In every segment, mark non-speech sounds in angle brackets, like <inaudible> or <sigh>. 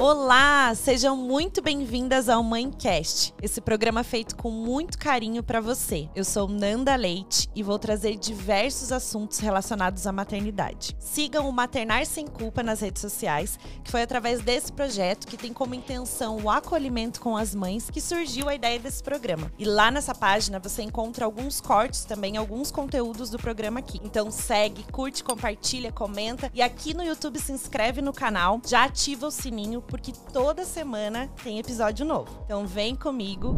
Olá, sejam muito bem-vindas ao Mãecast, esse programa feito com muito carinho para você. Eu sou Nanda Leite e vou trazer diversos assuntos relacionados à maternidade. Sigam o Maternar Sem Culpa nas redes sociais, que foi através desse projeto que tem como intenção o acolhimento com as mães que surgiu a ideia desse programa. E lá nessa página você encontra alguns cortes também, alguns conteúdos do programa aqui. Então segue, curte, compartilha, comenta e aqui no YouTube se inscreve no canal, já ativa o sininho porque toda semana tem episódio novo. Então vem comigo.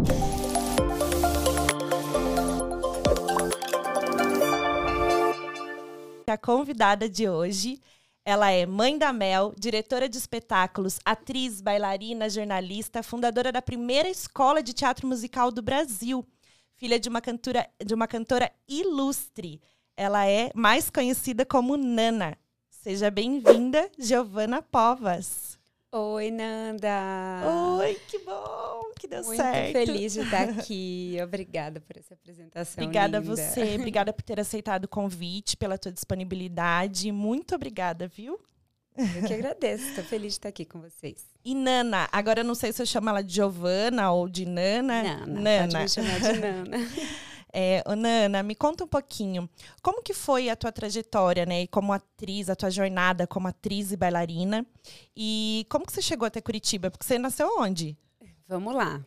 A convidada de hoje, ela é mãe da Mel, diretora de espetáculos, atriz, bailarina, jornalista, fundadora da primeira escola de teatro musical do Brasil, filha de uma cantora, de uma cantora ilustre. Ela é mais conhecida como Nana. Seja bem-vinda, Giovana Povas. Oi, Nanda! Oi, que bom que deu Muito certo. Muito feliz de estar <laughs> aqui. Obrigada por essa apresentação. Obrigada linda. a você, obrigada por ter aceitado o convite, pela tua disponibilidade. Muito obrigada, viu? Eu que agradeço, estou feliz de estar aqui com vocês. E Nana, agora eu não sei se eu chamo ela de Giovana ou de Nana. Nana, Nana. pode me chamar de Nana. <laughs> É, Nana, me conta um pouquinho. Como que foi a tua trajetória, né? Como atriz, a tua jornada como atriz e bailarina? E como que você chegou até Curitiba? Porque você nasceu onde? Vamos lá.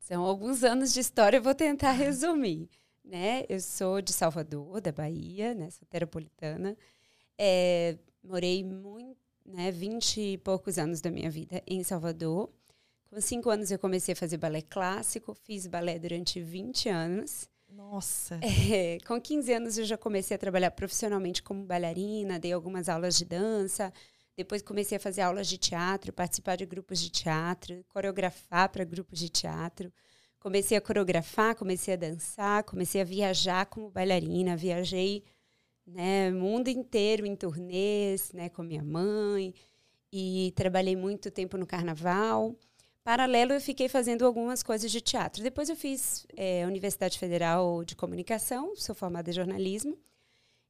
São alguns anos de história, eu vou tentar <laughs> resumir. Né? Eu sou de Salvador, da Bahia, né? Sou terapolitana. É, morei muito, né, 20 e poucos anos da minha vida em Salvador. Com cinco anos eu comecei a fazer balé clássico, fiz balé durante 20 anos. Nossa. É, com 15 anos eu já comecei a trabalhar profissionalmente como bailarina, dei algumas aulas de dança. Depois comecei a fazer aulas de teatro, participar de grupos de teatro, coreografar para grupos de teatro. Comecei a coreografar, comecei a dançar, comecei a viajar como bailarina. Viajei né, mundo inteiro em turnês, né, com minha mãe. E trabalhei muito tempo no carnaval. Paralelo, eu fiquei fazendo algumas coisas de teatro. Depois eu fiz é, Universidade Federal de Comunicação, sou formada em jornalismo.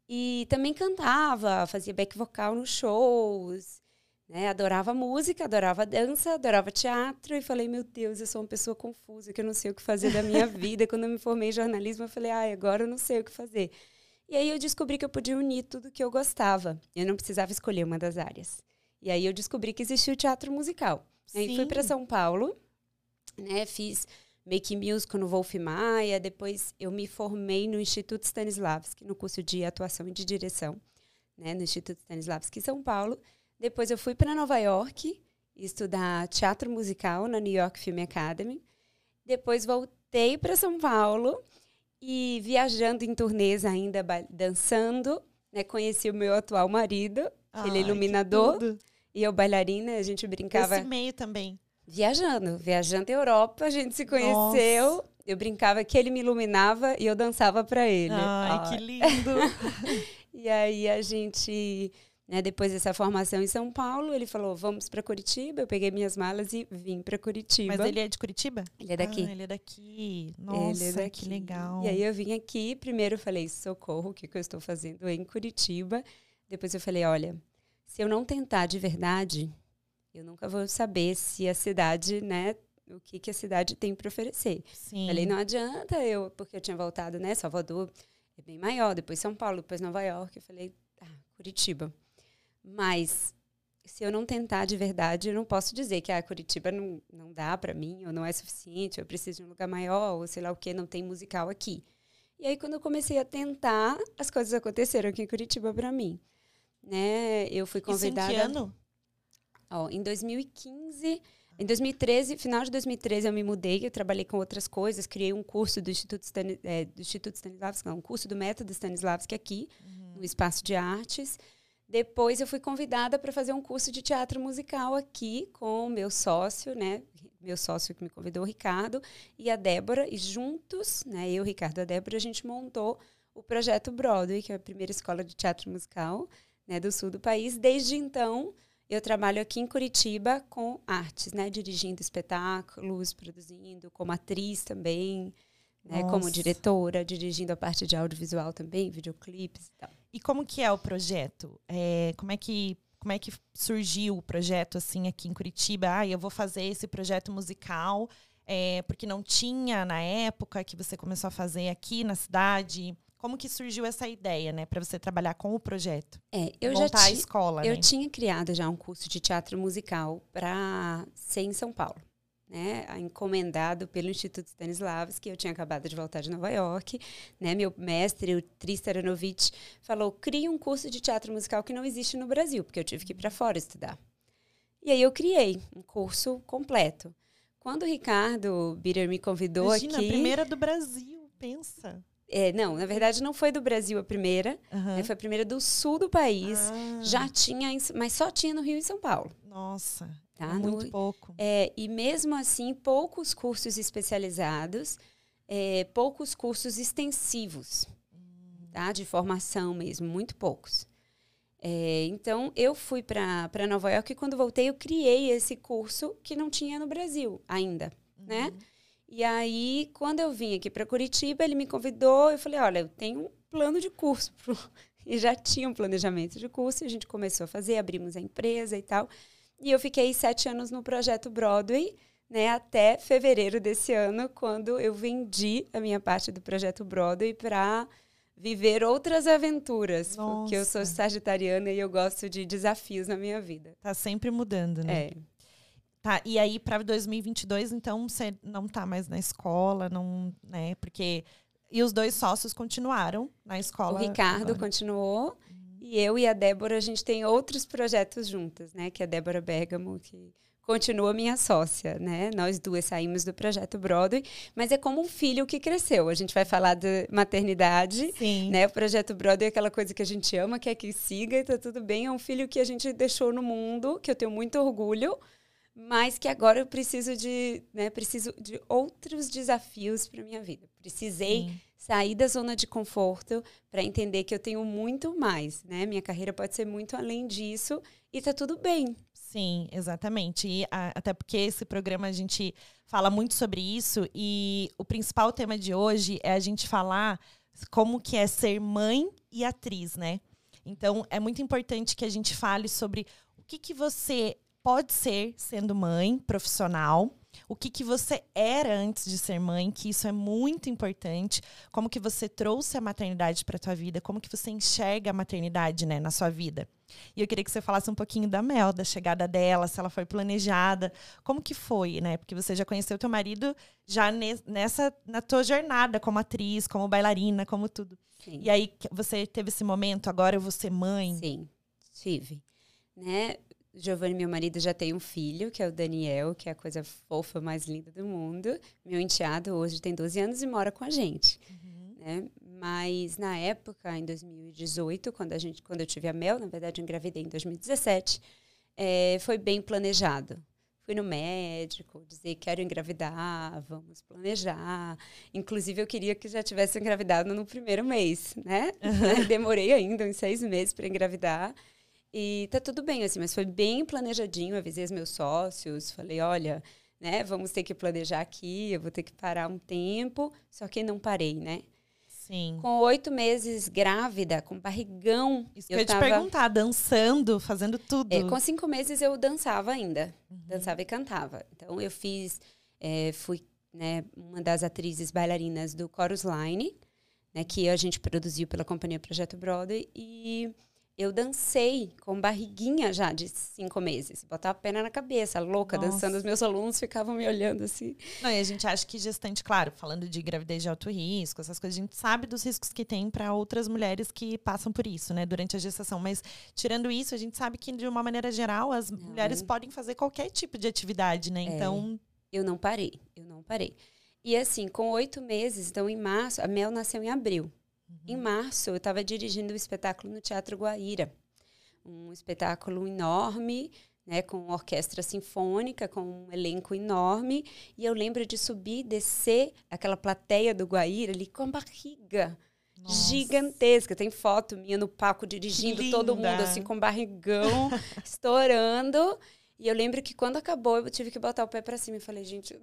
E também cantava, fazia back vocal nos shows. Né? Adorava música, adorava dança, adorava teatro. E falei, meu Deus, eu sou uma pessoa confusa, que eu não sei o que fazer da minha vida. Quando eu me formei em jornalismo, eu falei, ah, agora eu não sei o que fazer. E aí eu descobri que eu podia unir tudo que eu gostava. Eu não precisava escolher uma das áreas. E aí eu descobri que existia o teatro musical. Aí fui para São Paulo, né? Fiz Make Musical no Wolf Maia. Depois eu me formei no Instituto Stanislavski, no curso de atuação e de direção, né? No Instituto Stanislavski em São Paulo. Depois eu fui para Nova York estudar teatro musical na New York Film Academy. Depois voltei para São Paulo e viajando em turnês ainda, dançando, né? Conheci o meu atual marido, Ai, ele é iluminador. E eu, bailarina, a gente brincava. Esse meio também. Viajando, viajando a Europa, a gente se conheceu. Nossa. Eu brincava que ele me iluminava e eu dançava para ele. Ai, que lindo! <laughs> e aí a gente, né, depois dessa formação em São Paulo, ele falou: vamos para Curitiba. Eu peguei minhas malas e vim para Curitiba. Mas ele é de Curitiba? Ele é daqui. Ah, ele é daqui. Nossa, é daqui. que legal. E aí eu vim aqui. Primeiro eu falei: socorro, o que, que eu estou fazendo em Curitiba? Depois eu falei: olha se eu não tentar de verdade, eu nunca vou saber se a cidade, né, o que, que a cidade tem para oferecer. Sim. Falei, não adianta eu, porque eu tinha voltado, né, Salvador é bem maior, depois São Paulo, depois Nova York, eu falei, ah, Curitiba. Mas se eu não tentar de verdade, eu não posso dizer que a ah, Curitiba não, não dá para mim, ou não é suficiente, eu preciso de um lugar maior, ou sei lá o que, não tem musical aqui. E aí, quando eu comecei a tentar, as coisas aconteceram aqui em Curitiba para mim né? Eu fui convidada. Isso em que ano? Ó, em 2015, em 2013, final de 2013 eu me mudei, eu trabalhei com outras coisas, criei um curso do Instituto, Stanis, é, do Instituto Stanislavski, não, um curso do método Stanislavski aqui, uhum. no Espaço de Artes. Depois eu fui convidada para fazer um curso de teatro musical aqui com o meu sócio, né? Meu sócio que me convidou, o Ricardo, e a Débora, e juntos, né, eu, Ricardo e a Débora, a gente montou o projeto Broadway, que é a primeira escola de teatro musical né, do sul do país. Desde então, eu trabalho aqui em Curitiba com artes, né, dirigindo espetáculos, produzindo, como atriz também, né, como diretora, dirigindo a parte de audiovisual também, videoclipes e tal. E como que é o projeto? É, como é que como é que surgiu o projeto assim aqui em Curitiba? Ah, eu vou fazer esse projeto musical é, porque não tinha na época que você começou a fazer aqui na cidade. Como que surgiu essa ideia, né, para você trabalhar com o projeto? É, eu Montar já a escola, eu né? tinha criado já um curso de teatro musical para ser em São Paulo, né, encomendado pelo Instituto Stanislavski, eu tinha acabado de voltar de Nova York, né, meu mestre, o Tristan Aronovich, falou, crie um curso de teatro musical que não existe no Brasil, porque eu tive que ir para fora estudar. E aí eu criei um curso completo. Quando o Ricardo Bitter me convidou Imagina, aqui... a primeira do Brasil, pensa. É, não, na verdade não foi do Brasil a primeira, Aham. né, foi a primeira do sul do país. Ah, Já tinha, mas só tinha no Rio e São Paulo. Nossa, Tá? é muito No- pouco. É, e mesmo assim, poucos cursos especializados, é, poucos cursos extensivos, tá? de formação mesmo, muito poucos. É, então, eu fui para Nova York e quando voltei, eu criei esse curso que não tinha no Brasil ainda, né? E aí, quando eu vim aqui para Curitiba, ele me convidou, eu falei, olha, eu tenho um plano de curso. pro- <laughs> E já tinha um planejamento de curso, e a gente começou a fazer, abrimos a empresa e tal. E eu fiquei sete anos no projeto Broadway, né, até fevereiro desse ano, quando eu vendi a minha parte do projeto Broadway para viver outras aventuras, porque eu sou Nossa. sagitariana e eu gosto de desafios na minha vida. Tá sempre mudando, né? É. Tá, e aí para 2022, então você não tá mais na escola, não, né? Porque e os dois sócios continuaram na O escola. Ricardo agora. continuou e eu e a Débora a gente tem outros projetos juntas, né? Que é a Débora Bergamo que continua minha sócia, né? Nós duas saímos do projeto Broadway, mas é como um filho que cresceu. A gente vai falar de maternidade, Sim. né? O projeto Brother é aquela coisa que a gente ama, quer que siga e tá tudo bem. É um filho que a gente deixou no mundo, que eu tenho muito orgulho, mas que agora eu preciso de, né? Preciso de outros desafios para minha vida. Precisei Sim. sair da zona de conforto para entender que eu tenho muito mais, né? Minha carreira pode ser muito além disso e tá tudo bem. Sim, exatamente. E a- até porque esse programa a gente fala muito sobre isso e o principal tema de hoje é a gente falar como que é ser mãe e atriz, né? Então é muito importante que a gente fale sobre o que, que você pode ser sendo mãe profissional, o que, que você era antes de ser mãe, que isso é muito importante, como que você trouxe a maternidade para tua vida, como que você enxerga a maternidade, né, na sua vida. E eu queria que você falasse um pouquinho da Mel, da chegada dela, se ela foi planejada, como que foi, né? Porque você já conheceu teu marido já ne- nessa na tua jornada como atriz, como bailarina, como tudo. Sim. E aí você teve esse momento, agora eu vou ser mãe. Sim, tive. Né? Giovanni, meu marido, já tem um filho, que é o Daniel, que é a coisa fofa mais linda do mundo. Meu enteado hoje tem 12 anos e mora com a gente. Né? Mas na época, em 2018, quando, a gente, quando eu tive a Mel, na verdade eu engravidei em 2017, eh, foi bem planejado. Fui no médico, dizer quero engravidar, vamos planejar. Inclusive, eu queria que já tivesse engravidado no primeiro mês, né? <laughs> Demorei ainda uns seis meses para engravidar. E tá tudo bem, assim, mas foi bem planejadinho. Avisei os meus sócios, falei, olha, né, vamos ter que planejar aqui, eu vou ter que parar um tempo. Só que não parei, né? Sim. Com oito meses grávida, com barrigão, Isso que eu ia eu te tava... perguntar, dançando, fazendo tudo. É, com cinco meses eu dançava ainda. Dançava e cantava. Então eu fiz, é, fui né, uma das atrizes bailarinas do Chorus Line, né, que a gente produziu pela companhia Projeto Brother, e eu dancei com barriguinha já de cinco meses. Botava a perna na cabeça, louca, Nossa. dançando. Os meus alunos ficavam me olhando assim. Não, e a gente acha que gestante, claro, falando de gravidez de alto risco, essas coisas, a gente sabe dos riscos que tem para outras mulheres que passam por isso, né, durante a gestação. Mas, tirando isso, a gente sabe que, de uma maneira geral, as mulheres podem fazer qualquer tipo de atividade, né? Então, Eu não parei, eu não parei. E assim, com oito meses, então em março, a Mel nasceu em abril. Em março, eu estava dirigindo o espetáculo no Teatro Guaíra. Um espetáculo enorme, né, com orquestra sinfônica, com um elenco enorme. E eu lembro de subir descer aquela plateia do Guaíra ali com a barriga Nossa. gigantesca. Tem foto minha no palco dirigindo, todo mundo assim com barrigão, <laughs> estourando. E eu lembro que quando acabou, eu tive que botar o pé pra cima e falei, gente,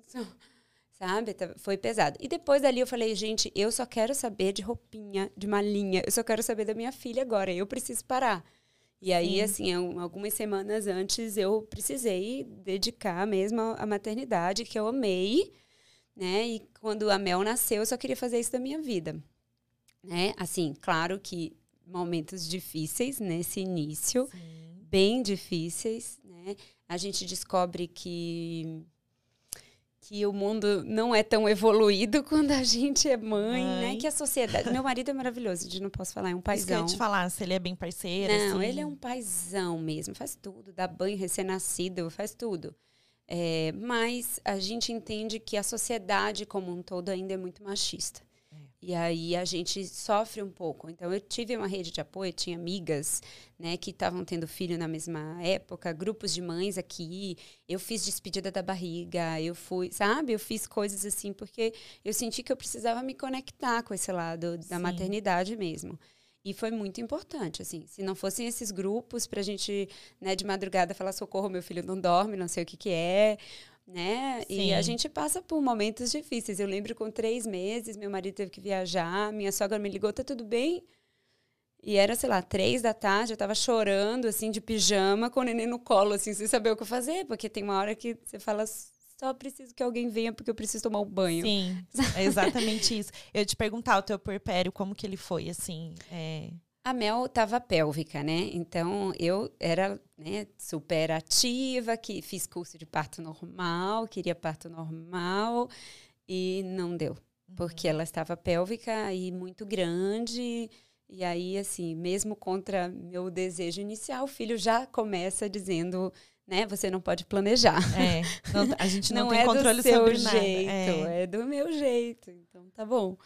sabe? Tá- Foi pesado. E depois dali eu falei, gente, eu só quero saber de roupinha, de malinha. Eu só quero saber da minha filha agora. Eu preciso parar. E aí, Sim. assim, algumas semanas antes eu precisei dedicar mesmo à maternidade, que eu amei, né? E quando a Mel nasceu, eu só queria fazer isso da minha vida. Né? Assim, claro que momentos difíceis nesse início, Sim. bem difíceis, né? A gente descobre que que o mundo não é tão evoluído <laughs> quando a gente é mãe, né? mãe. né? Que a sociedade. Meu marido é maravilhoso, de não posso falar, é um paizão. Eu te falar, se ele é bem parceiro. Não, assim. ele é um paizão mesmo, faz tudo, dá banho recém-nascido, faz tudo. É, mas a gente entende que a sociedade como um todo ainda é muito machista. E aí a gente sofre um pouco. Então eu tive uma rede de apoio, tinha amigas, né, que estavam tendo filho na mesma época, grupos de mães aqui. Eu fiz despedida da barriga, eu fui, sabe? Eu fiz coisas assim porque eu senti que eu precisava me conectar com esse lado da Sim. maternidade mesmo. E foi muito importante, assim. Se não fossem esses grupos para a gente, né, de madrugada falar socorro, meu filho não dorme, não sei o que que é, né? Sim. E a gente passa por momentos difíceis. Eu lembro com três meses, meu marido teve que viajar, minha sogra me ligou, tá tudo bem? E era, sei lá, três da tarde, eu tava chorando, assim, de pijama, com o neném no colo, assim, sem saber o que fazer, porque tem uma hora que você fala, só preciso que alguém venha porque eu preciso tomar um banho. Sim, é exatamente isso. Eu te perguntar o teu puerpério, como que ele foi, assim? É... A Mel estava pélvica, né? Então eu era né, super ativa, que fiz curso de parto normal, queria parto normal e não deu, uhum. porque ela estava pélvica e muito grande. E aí, assim, mesmo contra meu desejo inicial, o filho já começa dizendo, né, você não pode planejar. É, não, <laughs> a gente não, não tem é controle do seu sobre jeito, nada. É. é do meu jeito. Então tá bom.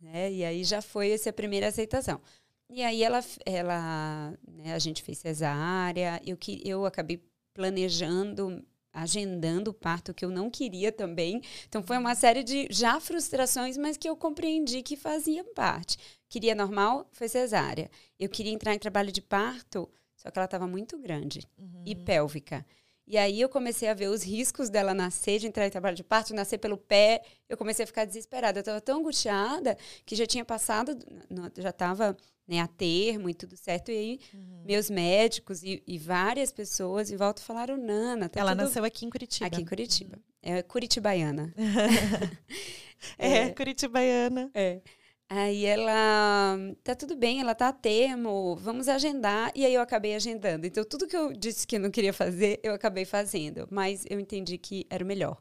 Né? E aí já foi essa primeira aceitação. E aí ela, ela né, a gente fez cesárea, eu, que, eu acabei planejando, agendando o parto que eu não queria também. Então foi uma série de já frustrações, mas que eu compreendi que faziam parte. Queria normal, foi cesárea. Eu queria entrar em trabalho de parto, só que ela estava muito grande uhum. e pélvica. E aí eu comecei a ver os riscos dela nascer, de entrar em trabalho de parto, nascer pelo pé. Eu comecei a ficar desesperada. Eu estava tão angustiada que já tinha passado, já estava né, a termo e tudo certo. E aí, uhum. meus médicos e, e, várias pessoas em volta falaram, Nana, tá Ela tudo... nasceu aqui em Curitiba. Aqui em Curitiba. Uhum. É curitibaiana. <laughs> <laughs> é, é, curitibaiana. É. Aí ela, tá tudo bem, ela tá a termo, vamos agendar. E aí eu acabei agendando. Então, tudo que eu disse que não queria fazer, eu acabei fazendo. Mas eu entendi que era o melhor.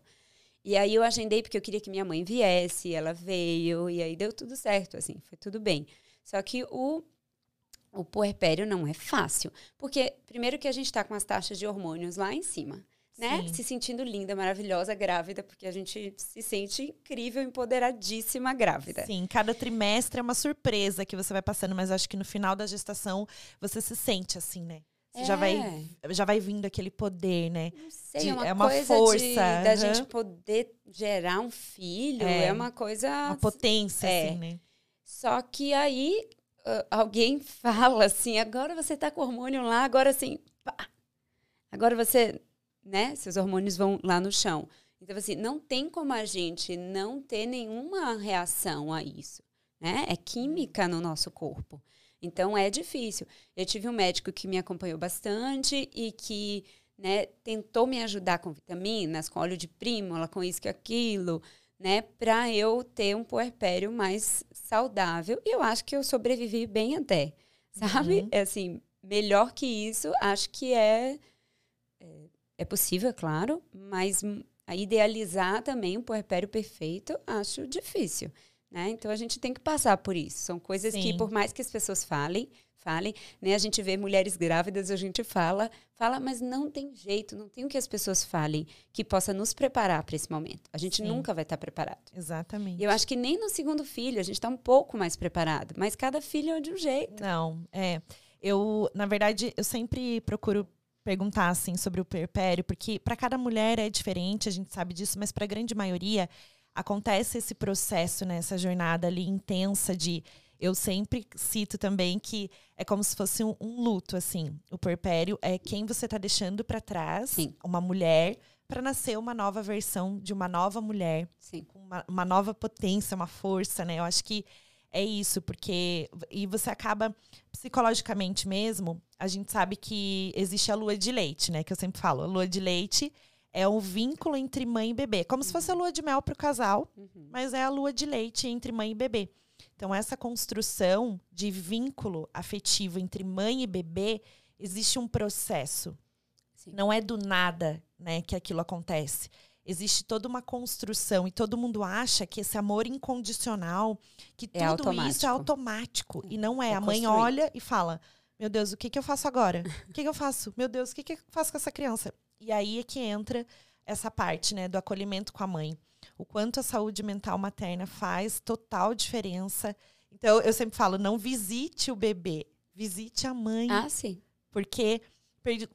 E aí eu agendei porque eu queria que minha mãe viesse, ela veio, e aí deu tudo certo, assim, foi tudo bem. Só que o, o puerpério não é fácil. Porque, primeiro, que a gente está com as taxas de hormônios lá em cima. Né? Se sentindo linda, maravilhosa, grávida, porque a gente se sente incrível, empoderadíssima grávida. Sim, cada trimestre é uma surpresa que você vai passando, mas acho que no final da gestação você se sente assim, né? Você é. já, vai, já vai vindo aquele poder, né? Não sei, de, é uma, é uma força. De, da uhum. gente poder gerar um filho, é, é uma coisa. Uma potência, é. assim, né? Só que aí uh, alguém <laughs> fala assim, agora você tá com hormônio lá, agora assim, pá, agora você, né, seus hormônios vão lá no chão. Então, assim, não tem como a gente não ter nenhuma reação a isso, né? É química no nosso corpo. Então, é difícil. Eu tive um médico que me acompanhou bastante e que, né, tentou me ajudar com vitaminas, com óleo de prímula, com isso e aquilo, né, para eu ter um puerpério mais saudável. E eu acho que eu sobrevivi bem até, sabe? Uhum. É assim, melhor que isso, acho que é, é, é possível, é claro, mas idealizar também um puerpério perfeito, acho difícil. Né? Então a gente tem que passar por isso. São coisas Sim. que, por mais que as pessoas falem, falem, né? A gente vê mulheres grávidas, a gente fala, fala, mas não tem jeito, não tem o que as pessoas falem que possa nos preparar para esse momento. A gente Sim. nunca vai estar tá preparado. Exatamente. E eu acho que nem no segundo filho a gente está um pouco mais preparado, mas cada filho é de um jeito. Não, é. Eu, na verdade, eu sempre procuro perguntar assim sobre o perpério, porque para cada mulher é diferente, a gente sabe disso, mas para a grande maioria acontece esse processo, né, essa jornada ali intensa de eu sempre cito também que é como se fosse um, um luto, assim. O porpério é quem você está deixando para trás, Sim. uma mulher, para nascer uma nova versão de uma nova mulher, Sim. com uma, uma nova potência, uma força, né? Eu acho que é isso, porque. E você acaba, psicologicamente mesmo, a gente sabe que existe a lua de leite, né? Que eu sempre falo. A lua de leite é um vínculo entre mãe e bebê. Como uhum. se fosse a lua de mel para o casal, uhum. mas é a lua de leite entre mãe e bebê. Então, essa construção de vínculo afetivo entre mãe e bebê, existe um processo. Sim. Não é do nada né, que aquilo acontece existe toda uma construção e todo mundo acha que esse amor incondicional, que é tudo automático. isso é automático. E não é. é a mãe olha e fala: Meu Deus, o que, que eu faço agora? O que, que eu faço? Meu Deus, o que, que eu faço com essa criança? E aí é que entra essa parte né, do acolhimento com a mãe. O quanto a saúde mental materna faz total diferença. Então, eu sempre falo: não visite o bebê, visite a mãe. Ah, sim. Porque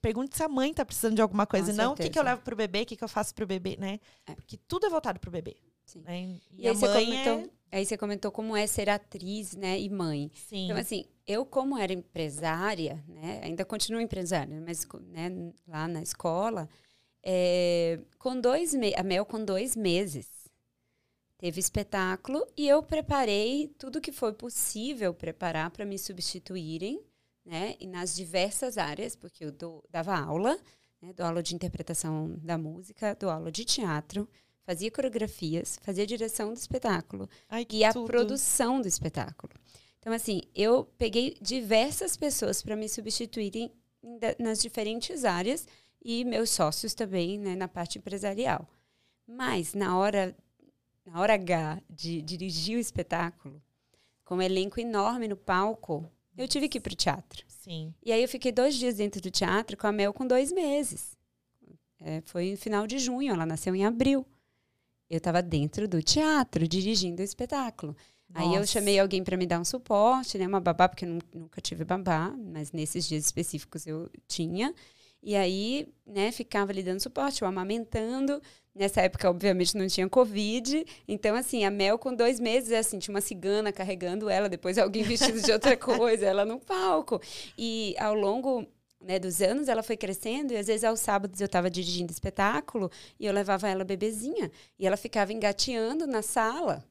pergunte se a mãe tá precisando de alguma coisa. Com não certeza. o que, que eu levo pro bebê, o que, que eu faço pro bebê, né? É. Porque tudo é voltado pro bebê. Sim. Né? E, e aí, você comentou, é... aí você comentou como é ser atriz, né, e mãe. Sim. Então, assim, eu como era empresária, né, ainda continuo empresária, mas né, lá na escola, é, com dois a Mel com dois meses teve espetáculo e eu preparei tudo que foi possível preparar para me substituírem né? E nas diversas áreas, porque eu dou, dava aula, né? dou aula de interpretação da música, dou aula de teatro, fazia coreografias, fazia direção do espetáculo Ai, e a produção do espetáculo. Então, assim, eu peguei diversas pessoas para me substituírem nas diferentes áreas e meus sócios também, né, na parte empresarial. Mas na hora na hora H de dirigir o espetáculo, com um elenco enorme no palco, eu tive que ir para o teatro. Sim. E aí eu fiquei dois dias dentro do teatro com a Mel com dois meses. É, foi no final de junho, ela nasceu em abril. Eu estava dentro do teatro, dirigindo o espetáculo. Nossa. Aí eu chamei alguém para me dar um suporte, né? Uma babá, porque eu nunca tive babá, mas nesses dias específicos eu tinha. E aí, né, ficava ali dando suporte, eu amamentando. Nessa época, obviamente, não tinha Covid. Então, assim, a Mel com dois meses, assim, tinha uma cigana carregando ela, depois alguém vestido de outra <laughs> coisa, ela no palco. E ao longo né, dos anos, ela foi crescendo e às vezes aos sábados eu estava dirigindo espetáculo e eu levava ela bebezinha. E ela ficava engateando na sala.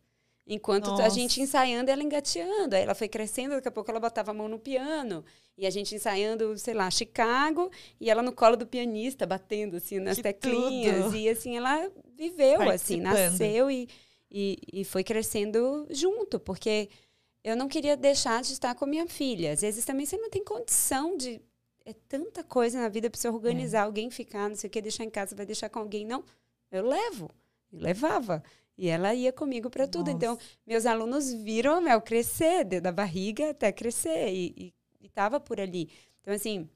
Enquanto Nossa. a gente ensaiando, ela engateando. Aí ela foi crescendo, daqui a pouco ela botava a mão no piano. E a gente ensaiando, sei lá, Chicago, e ela no colo do pianista, batendo assim nas que teclinhas. Tudo. E assim, ela viveu, assim, nasceu e, e, e foi crescendo junto, porque eu não queria deixar de estar com minha filha. Às vezes também você não tem condição de. É tanta coisa na vida para você organizar, é. alguém ficar, não sei o que, deixar em casa, vai deixar com alguém. Não, eu levo. Eu levava. E ela ia comigo para tudo. Então, Nossa. Então, meus alunos viram a Mel crescer, da barriga até crescer, e estava por ali. Então, assim,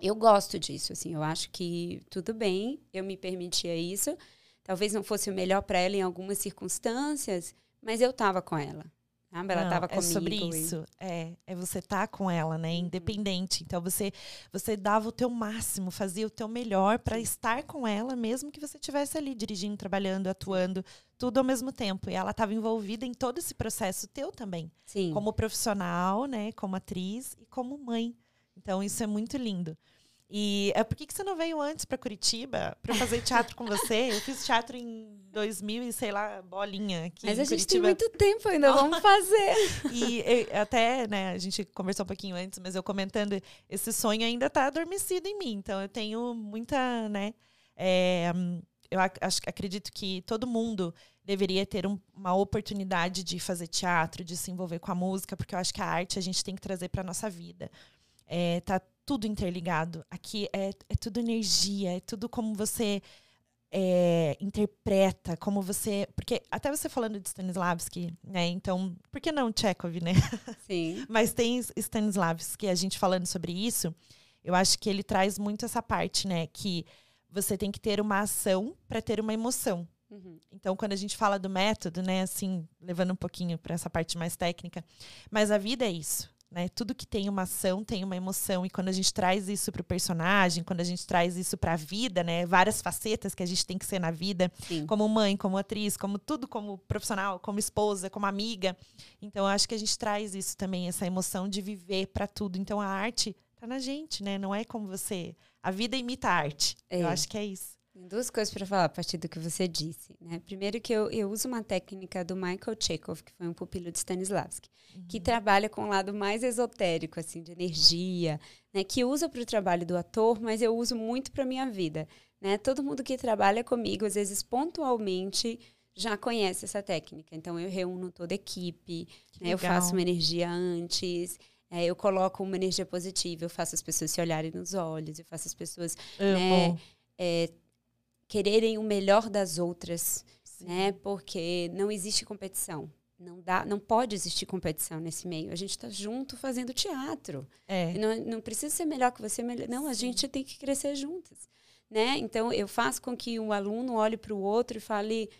eu gosto disso. Assim, eu acho que tudo bem, eu me permitia isso. Talvez não fosse o melhor para ela em algumas circunstâncias, mas eu estava com ela. Sabe? Ela estava comigo. É sobre isso. E... É, é você tá com ela, né? Uhum. Independente. Então você você dava o teu máximo, fazia o teu melhor para estar com ela, mesmo que você estivesse ali dirigindo, trabalhando, atuando, tudo ao mesmo tempo. E ela estava envolvida em todo esse processo teu também. Sim. Como profissional, né? Como atriz e como mãe. Então isso é muito lindo. E é por que, que você não veio antes para Curitiba para fazer teatro com você? Eu fiz teatro em 2000 e sei lá, bolinha aqui Mas a gente tem muito tempo ainda, <laughs> vamos fazer. e até, né, a gente conversou um pouquinho antes, mas eu comentando, esse sonho ainda está adormecido em mim. Então eu tenho muita, né, é, eu ac acredito que todo mundo deveria ter um, uma oportunidade de fazer teatro, de se envolver com a música, porque eu acho que a arte a gente tem que trazer para nossa vida. É, tá tudo interligado. Aqui é, é tudo energia, é tudo como você é, interpreta, como você. Porque até você falando de Stanislavski, né? Então, por que não Chekhov, né? <laughs> Sim. Mas tem Stanislavski, a gente falando sobre isso, eu acho que ele traz muito essa parte, né? Que você tem que ter uma ação para ter uma emoção. Uhum. Então, quando a gente fala do método, né, assim, levando um pouquinho para essa parte mais técnica, mas a vida é isso. Né? Tudo que tem uma ação tem uma emoção. E quando a gente traz isso para o personagem, quando a gente traz isso para a vida, né? várias facetas que a gente tem que ser na vida, Sim. como mãe, como atriz, como tudo, como profissional, como esposa, como amiga. Então, eu acho que a gente traz isso também, essa emoção de viver para tudo. Então, a arte tá na gente, né? Não é como você. A vida imita a arte. É. Eu acho que é isso. Duas coisas para falar a partir do que você disse. Né? Primeiro que eu, eu uso uma técnica do Michael Chekhov, que foi um pupilo de Stanislavski, uhum. que trabalha com o lado mais esotérico, assim, de energia, né? que usa para o trabalho do ator, mas eu uso muito para minha vida. Né? Todo mundo que trabalha comigo, às vezes pontualmente, já conhece essa técnica. Então eu reúno toda a equipe, né? eu faço uma energia antes. É, eu coloco uma energia positiva, eu faço as pessoas se olharem nos olhos, eu faço as pessoas né, é, quererem o melhor das outras, Sim. né? Porque não existe competição. Não dá, não pode existir competição nesse meio. A gente está junto fazendo teatro. É. Não, não precisa ser melhor que você, melhor. Não, a gente tem que crescer juntas, né? Então eu faço com que um aluno olhe para o outro e fale: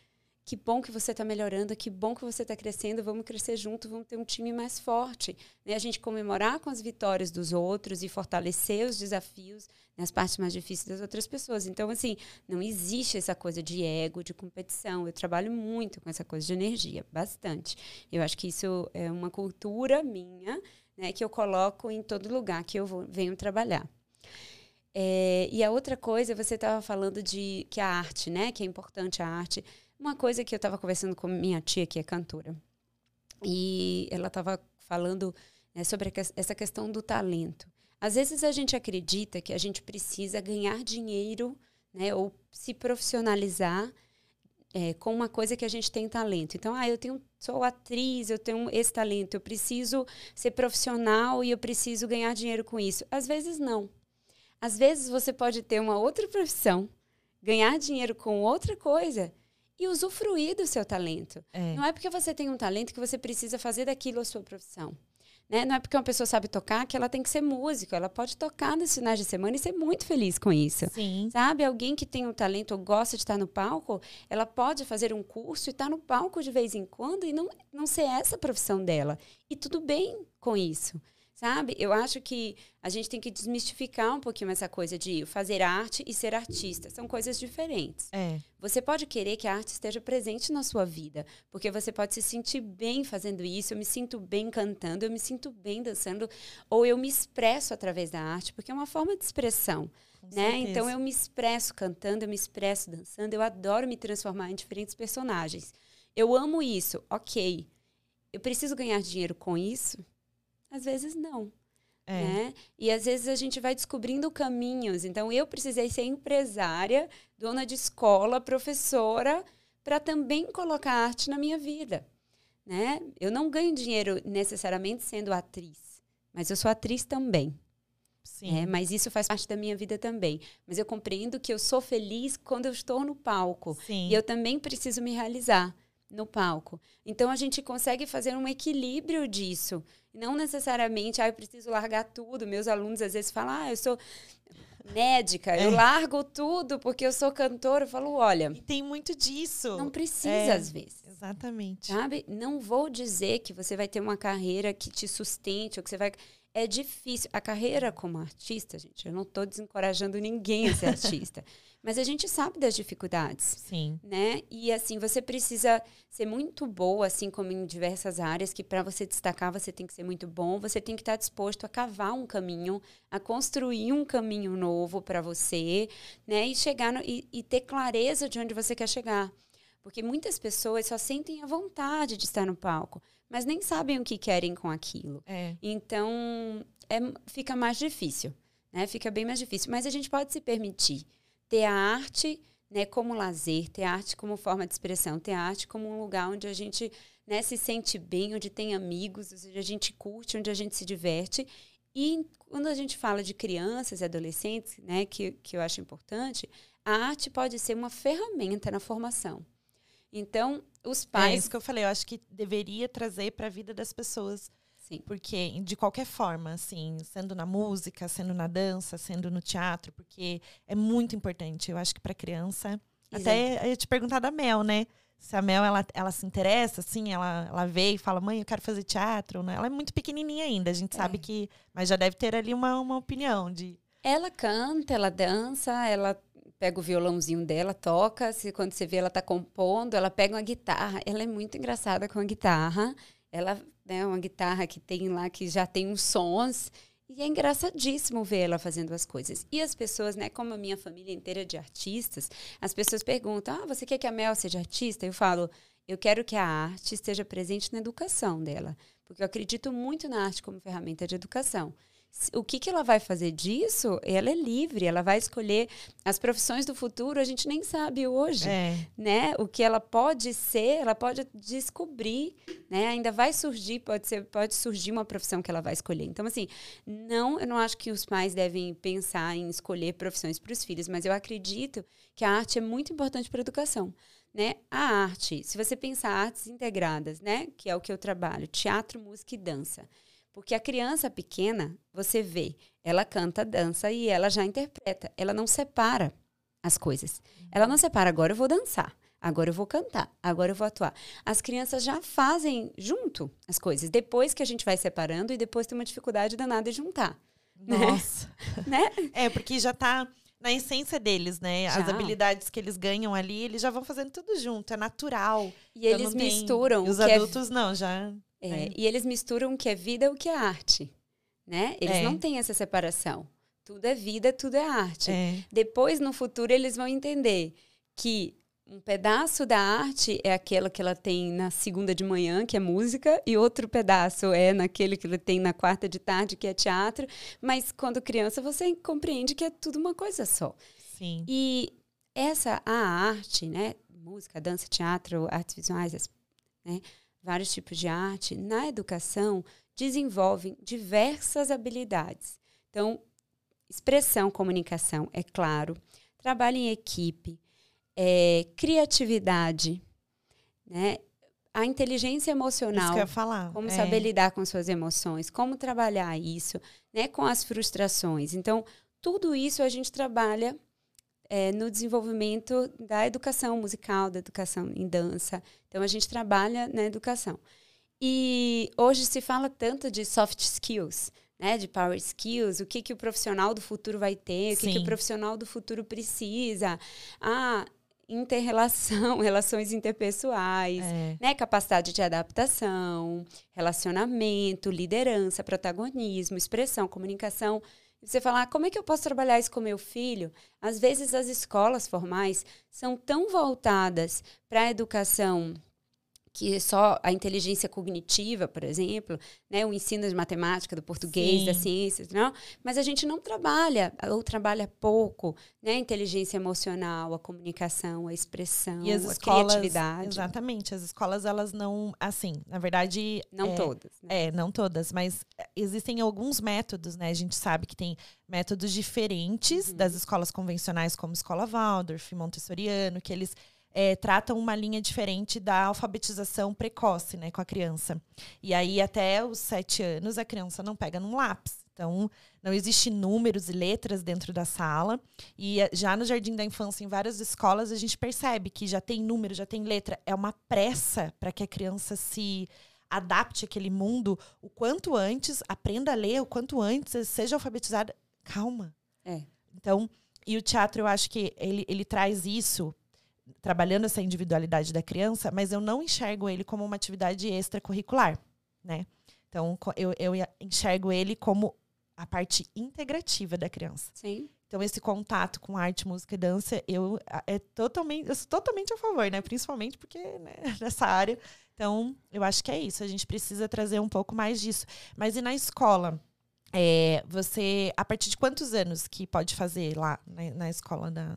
que bom que você está melhorando, que bom que você está crescendo, vamos crescer junto, vamos ter um time mais forte. Né? A gente comemorar com as vitórias dos outros e fortalecer os desafios nas né, partes mais difíceis das outras pessoas. Então, assim, não existe essa coisa de ego, de competição. Eu trabalho muito com essa coisa de energia, bastante. Eu acho que isso é uma cultura minha, né, que eu coloco em todo lugar que eu vou, venho trabalhar. É, e a outra coisa, você estava falando de que a arte, né, que é importante a arte uma coisa que eu estava conversando com minha tia, que é cantora, e ela estava falando né, sobre essa questão do talento. Às vezes a gente acredita que a gente precisa ganhar dinheiro né, ou se profissionalizar é, com uma coisa que a gente tem talento. Então, ah, eu tenho, sou atriz, eu tenho esse talento, eu preciso ser profissional e eu preciso ganhar dinheiro com isso. Às vezes não. Às vezes você pode ter uma outra profissão, ganhar dinheiro com outra coisa e usufruir do seu talento. É. Não é porque você tem um talento que você precisa fazer daquilo a sua profissão. Né? Não é porque uma pessoa sabe tocar que ela tem que ser músico. Ela pode tocar nos finais de semana e ser muito feliz com isso. Sim. Sabe? Alguém que tem um talento ou gosta de estar no palco, ela pode fazer um curso e estar no palco de vez em quando e não, não ser essa a profissão dela. E tudo bem com isso. Sabe? Eu acho que a gente tem que desmistificar um pouquinho essa coisa de fazer arte e ser artista. São coisas diferentes. É. Você pode querer que a arte esteja presente na sua vida, porque você pode se sentir bem fazendo isso. Eu me sinto bem cantando, eu me sinto bem dançando, ou eu me expresso através da arte, porque é uma forma de expressão. né? Então eu me expresso cantando, eu me expresso dançando, eu adoro me transformar em diferentes personagens. Eu amo isso, ok. Eu preciso ganhar dinheiro com isso? Às vezes não. É. Né? E às vezes a gente vai descobrindo caminhos. Então, eu precisei ser empresária, dona de escola, professora, para também colocar arte na minha vida. Né? Eu não ganho dinheiro necessariamente sendo atriz, mas eu sou atriz também. Sim. É, mas isso faz parte da minha vida também. Mas eu compreendo que eu sou feliz quando eu estou no palco. Sim. E eu também preciso me realizar no palco. Então a gente consegue fazer um equilíbrio disso. Não necessariamente, ah, eu preciso largar tudo. Meus alunos às vezes falam, ah, eu sou médica, é. eu largo tudo porque eu sou cantora. Eu falo, olha. E tem muito disso. Não precisa, é, às vezes. Exatamente. Sabe? Não vou dizer que você vai ter uma carreira que te sustente, ou que você vai. É difícil. A carreira como artista, gente, eu não estou desencorajando ninguém a ser <laughs> artista. Mas a gente sabe das dificuldades. Sim. Né? E assim, você precisa ser muito boa, assim como em diversas áreas, que para você destacar você tem que ser muito bom, você tem que estar disposto a cavar um caminho, a construir um caminho novo para você, né? E chegar no, e, e ter clareza de onde você quer chegar. Porque muitas pessoas só sentem a vontade de estar no palco, mas nem sabem o que querem com aquilo. É. Então, é, fica mais difícil, né? Fica bem mais difícil. Mas a gente pode se permitir ter a arte né, como lazer, ter a arte como forma de expressão, ter a arte como um lugar onde a gente né, se sente bem, onde tem amigos, onde a gente curte, onde a gente se diverte. E quando a gente fala de crianças e adolescentes, né, que, que eu acho importante, a arte pode ser uma ferramenta na formação. Então, os pais. É isso que eu falei, eu acho que deveria trazer para a vida das pessoas Sim. Porque, de qualquer forma, assim, sendo na música, sendo na dança, sendo no teatro, porque é muito importante. Eu acho que para criança. Até eu ia te perguntar da Mel, né? Se a Mel, ela, ela se interessa, assim, ela, ela vê e fala, mãe, eu quero fazer teatro, né? Ela é muito pequenininha ainda, a gente é. sabe que... Mas já deve ter ali uma, uma opinião de... Ela canta, ela dança, ela pega o violãozinho dela, toca, se, quando você vê ela tá compondo, ela pega uma guitarra. Ela é muito engraçada com a guitarra. Ela, né, uma guitarra que tem lá, que já tem uns sons, E é engraçadíssimo ver ela fazendo as coisas. E as pessoas, né, como a minha família inteira é de artistas, as pessoas perguntam: "Ah, você quer que a Mel seja artista?" Eu falo: "Eu quero que a arte esteja presente na educação dela, porque eu acredito muito na arte como ferramenta de educação o que, que ela vai fazer disso? Ela é livre, ela vai escolher as profissões do futuro, a gente nem sabe hoje, é. né? O que ela pode ser, ela pode descobrir, né? Ainda vai surgir, pode ser, pode surgir uma profissão que ela vai escolher. Então, assim, não, eu não acho que os pais devem pensar em escolher profissões para os filhos, mas eu acredito que a arte é muito importante para a educação. Né? A arte, se você pensar artes integradas, né, que é o que eu trabalho, teatro, música e dança. Porque a criança pequena, você vê, ela canta, dança e ela já interpreta. Ela não separa as coisas. Ela não separa, agora eu vou dançar, agora eu vou cantar, agora eu vou atuar. As crianças já fazem junto as coisas. Depois que a gente vai separando e depois tem uma dificuldade danada de juntar. Né? Nossa. <laughs> né? É, porque já está na essência deles, né? Já. As habilidades que eles ganham ali, eles já vão fazendo tudo junto, é natural. E eles misturam. E os é adultos é... não, já. É, é. E eles misturam o que é vida e o que é arte. Né? Eles é. não têm essa separação. Tudo é vida, tudo é arte. É. Depois, no futuro, eles vão entender que um pedaço da arte é aquela que ela tem na segunda de manhã, que é música, e outro pedaço é naquele que ela tem na quarta de tarde, que é teatro. Mas quando criança, você compreende que é tudo uma coisa só. Sim. E essa, a arte, né? Música, dança, teatro, artes visuais, né? Vários tipos de arte, na educação desenvolvem diversas habilidades. Então, expressão, comunicação, é claro, trabalho em equipe, é, criatividade, né? A inteligência emocional, como é. saber lidar com suas emoções, como trabalhar isso, né, com as frustrações. Então, tudo isso a gente trabalha é, no desenvolvimento da educação musical, da educação em dança. Então, a gente trabalha na educação. E hoje se fala tanto de soft skills, né, de power skills, o que, que o profissional do futuro vai ter, o que, que o profissional do futuro precisa. Ah, interrelação, <laughs> relações interpessoais, é. né, capacidade de adaptação, relacionamento, liderança, protagonismo, expressão, comunicação. Você falar, ah, como é que eu posso trabalhar isso com meu filho? Às vezes as escolas formais são tão voltadas para a educação que só a inteligência cognitiva, por exemplo, né, o ensino de matemática, do português, Sim. das ciências, não? mas a gente não trabalha, ou trabalha pouco, né, a inteligência emocional, a comunicação, a expressão, e as a escolas, criatividade. Exatamente, as escolas elas não, assim, na verdade... Não é, todas. Né? É, não todas, mas existem alguns métodos, né, a gente sabe que tem métodos diferentes uhum. das escolas convencionais, como escola Waldorf, Montessoriano, que eles é, tratam uma linha diferente da alfabetização precoce, né, com a criança. E aí, até os sete anos, a criança não pega num lápis. Então, não existe números e letras dentro da sala. E eh, já no Jardim da Infância, em várias escolas, a gente percebe que já tem número, já tem letra. É uma pressa para que a criança se adapte àquele mundo o quanto antes, aprenda a ler o quanto antes, seja alfabetizada. Calma. É. Então, e o teatro, eu acho que ele, ele traz isso trabalhando essa individualidade da criança, mas eu não enxergo ele como uma atividade extracurricular, né? Então, eu, eu enxergo ele como a parte integrativa da criança. Sim. Então, esse contato com arte, música e dança, eu, é totalmente, eu sou totalmente a favor, né? Principalmente porque né, <laughs> nessa área. Então, eu acho que é isso. A gente precisa trazer um pouco mais disso. Mas e na escola? É, você, a partir de quantos anos que pode fazer lá né, na escola da,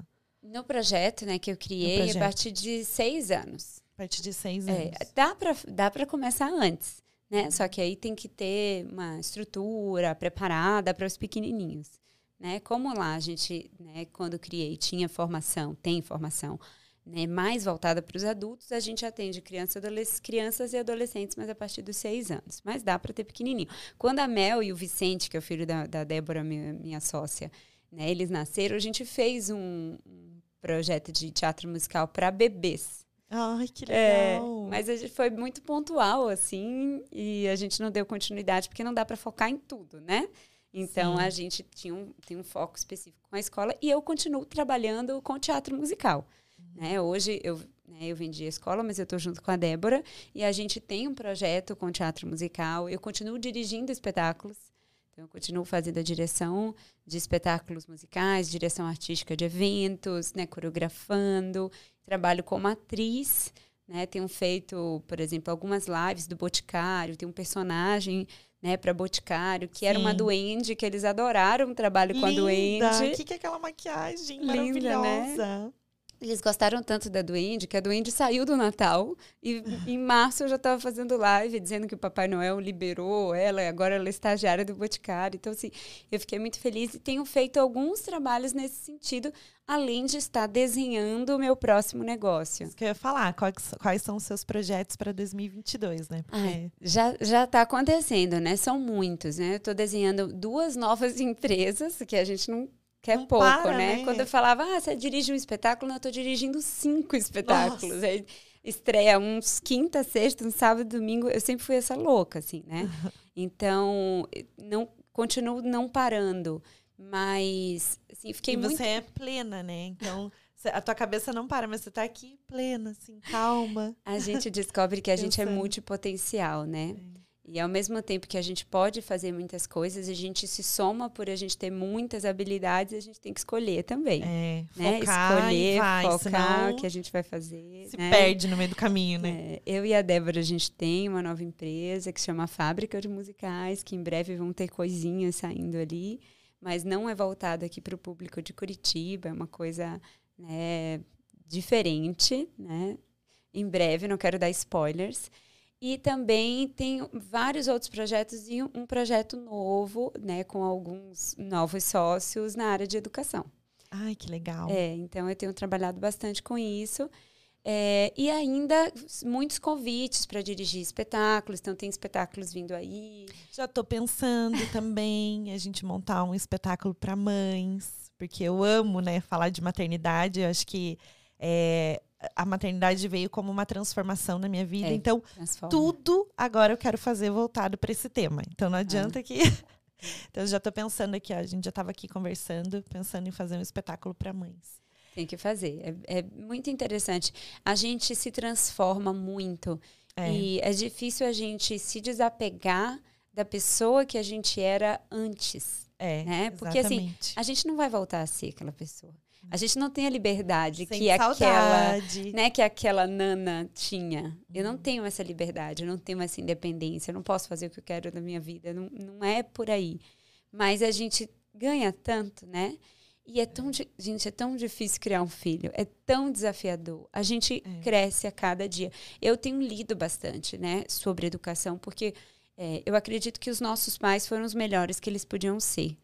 no projeto, né, que eu criei, a partir de seis anos. A partir de seis é, anos. É, dá para dá para começar antes, né? Só que aí tem que ter uma estrutura preparada para os pequenininhos, né? Como lá a gente, né, quando criei, tinha formação, tem formação, né, mais voltada para os adultos, a gente atende crianças, crianças e adolescentes, mas a partir dos seis anos. Mas dá para ter pequenininho. Quando a Mel e o Vicente, que é o filho da, da Débora, minha, minha sócia, né, eles nasceram, a gente fez um, um projeto de teatro musical para bebês. Ai, que é, legal. É, mas a gente foi muito pontual, assim, e a gente não deu continuidade, porque não dá para focar em tudo, né? Então, Sim. a gente tinha um, tem um foco específico com a escola e eu continuo trabalhando com teatro musical. Uhum. Né? Hoje, eu, né, eu vendi a escola, mas eu estou junto com a Débora e a gente tem um projeto com teatro musical. Eu continuo dirigindo espetáculos. Então, eu continuo fazendo a direção de espetáculos musicais, direção artística de eventos, né, coreografando. Trabalho como atriz, né? Tenho feito, por exemplo, algumas lives do Boticário. Tem um personagem né, para Boticário, que Sim. era uma duende, que eles adoraram o trabalho Linda. com a duende. O que, que é aquela maquiagem Linda, né? maravilhosa? Né? Eles gostaram tanto da Duende que a Duende saiu do Natal e em março eu já estava fazendo live dizendo que o Papai Noel liberou ela e agora ela é estagiária do Boticário. Então, assim, eu fiquei muito feliz e tenho feito alguns trabalhos nesse sentido, além de estar desenhando o meu próximo negócio. Isso que eu ia falar, quais, quais são os seus projetos para 2022, né? Porque... Ai, já já está acontecendo, né? São muitos, né? Eu estou desenhando duas novas <laughs> empresas que a gente não que é não pouco, para, né? né? Quando eu falava, ah, você dirige um espetáculo, não, eu tô dirigindo cinco espetáculos. Aí estreia uns quinta, sexta, um sábado, domingo. Eu sempre fui essa louca, assim, né? <laughs> Então, não continuo não parando. Mas, assim, fiquei e muito... você é plena, né? Então, a tua cabeça não para, mas você tá aqui plena, assim, calma. A gente descobre que a <laughs> gente é multipotencial, né? É. E ao mesmo tempo que a gente pode fazer muitas coisas, a gente se soma por a gente ter muitas habilidades, a gente tem que escolher também. É, né? escolher, vai, focar o que a gente vai fazer. Se né? perde no meio do caminho, né? É, eu e a Débora, a gente tem uma nova empresa que se chama Fábrica de Musicais, que em breve vão ter coisinhas saindo ali, mas não é voltado aqui para o público de Curitiba, é uma coisa né, diferente, né? Em breve, não quero dar spoilers. E também tem vários outros projetos e um projeto novo, né, com alguns novos sócios na área de educação. Ai, que legal. É, então eu tenho trabalhado bastante com isso. É, e ainda muitos convites para dirigir espetáculos, então tem espetáculos vindo aí. Já estou pensando <laughs> também a gente montar um espetáculo para mães, porque eu amo, né, falar de maternidade. Eu acho que é, a maternidade veio como uma transformação na minha vida. É, então, transforma. tudo agora eu quero fazer voltado para esse tema. Então, não adianta ah. que. <laughs> então, eu já estou pensando aqui, ó, a gente já estava aqui conversando, pensando em fazer um espetáculo para mães. Tem que fazer. É, é, muito interessante. A gente se transforma muito. É. E é difícil a gente se desapegar da pessoa que a gente era antes. É, né? Porque assim, a gente não vai voltar a ser aquela pessoa. A gente não tem a liberdade Sem que saudade. aquela, né, que aquela nana tinha. Eu não tenho essa liberdade, eu não tenho essa independência, eu não posso fazer o que eu quero da minha vida, não, não é por aí. Mas a gente ganha tanto, né? E é tão, gente, é tão difícil criar um filho, é tão desafiador. A gente é. cresce a cada dia. Eu tenho lido bastante, né, sobre educação, porque é, eu acredito que os nossos pais foram os melhores que eles podiam ser.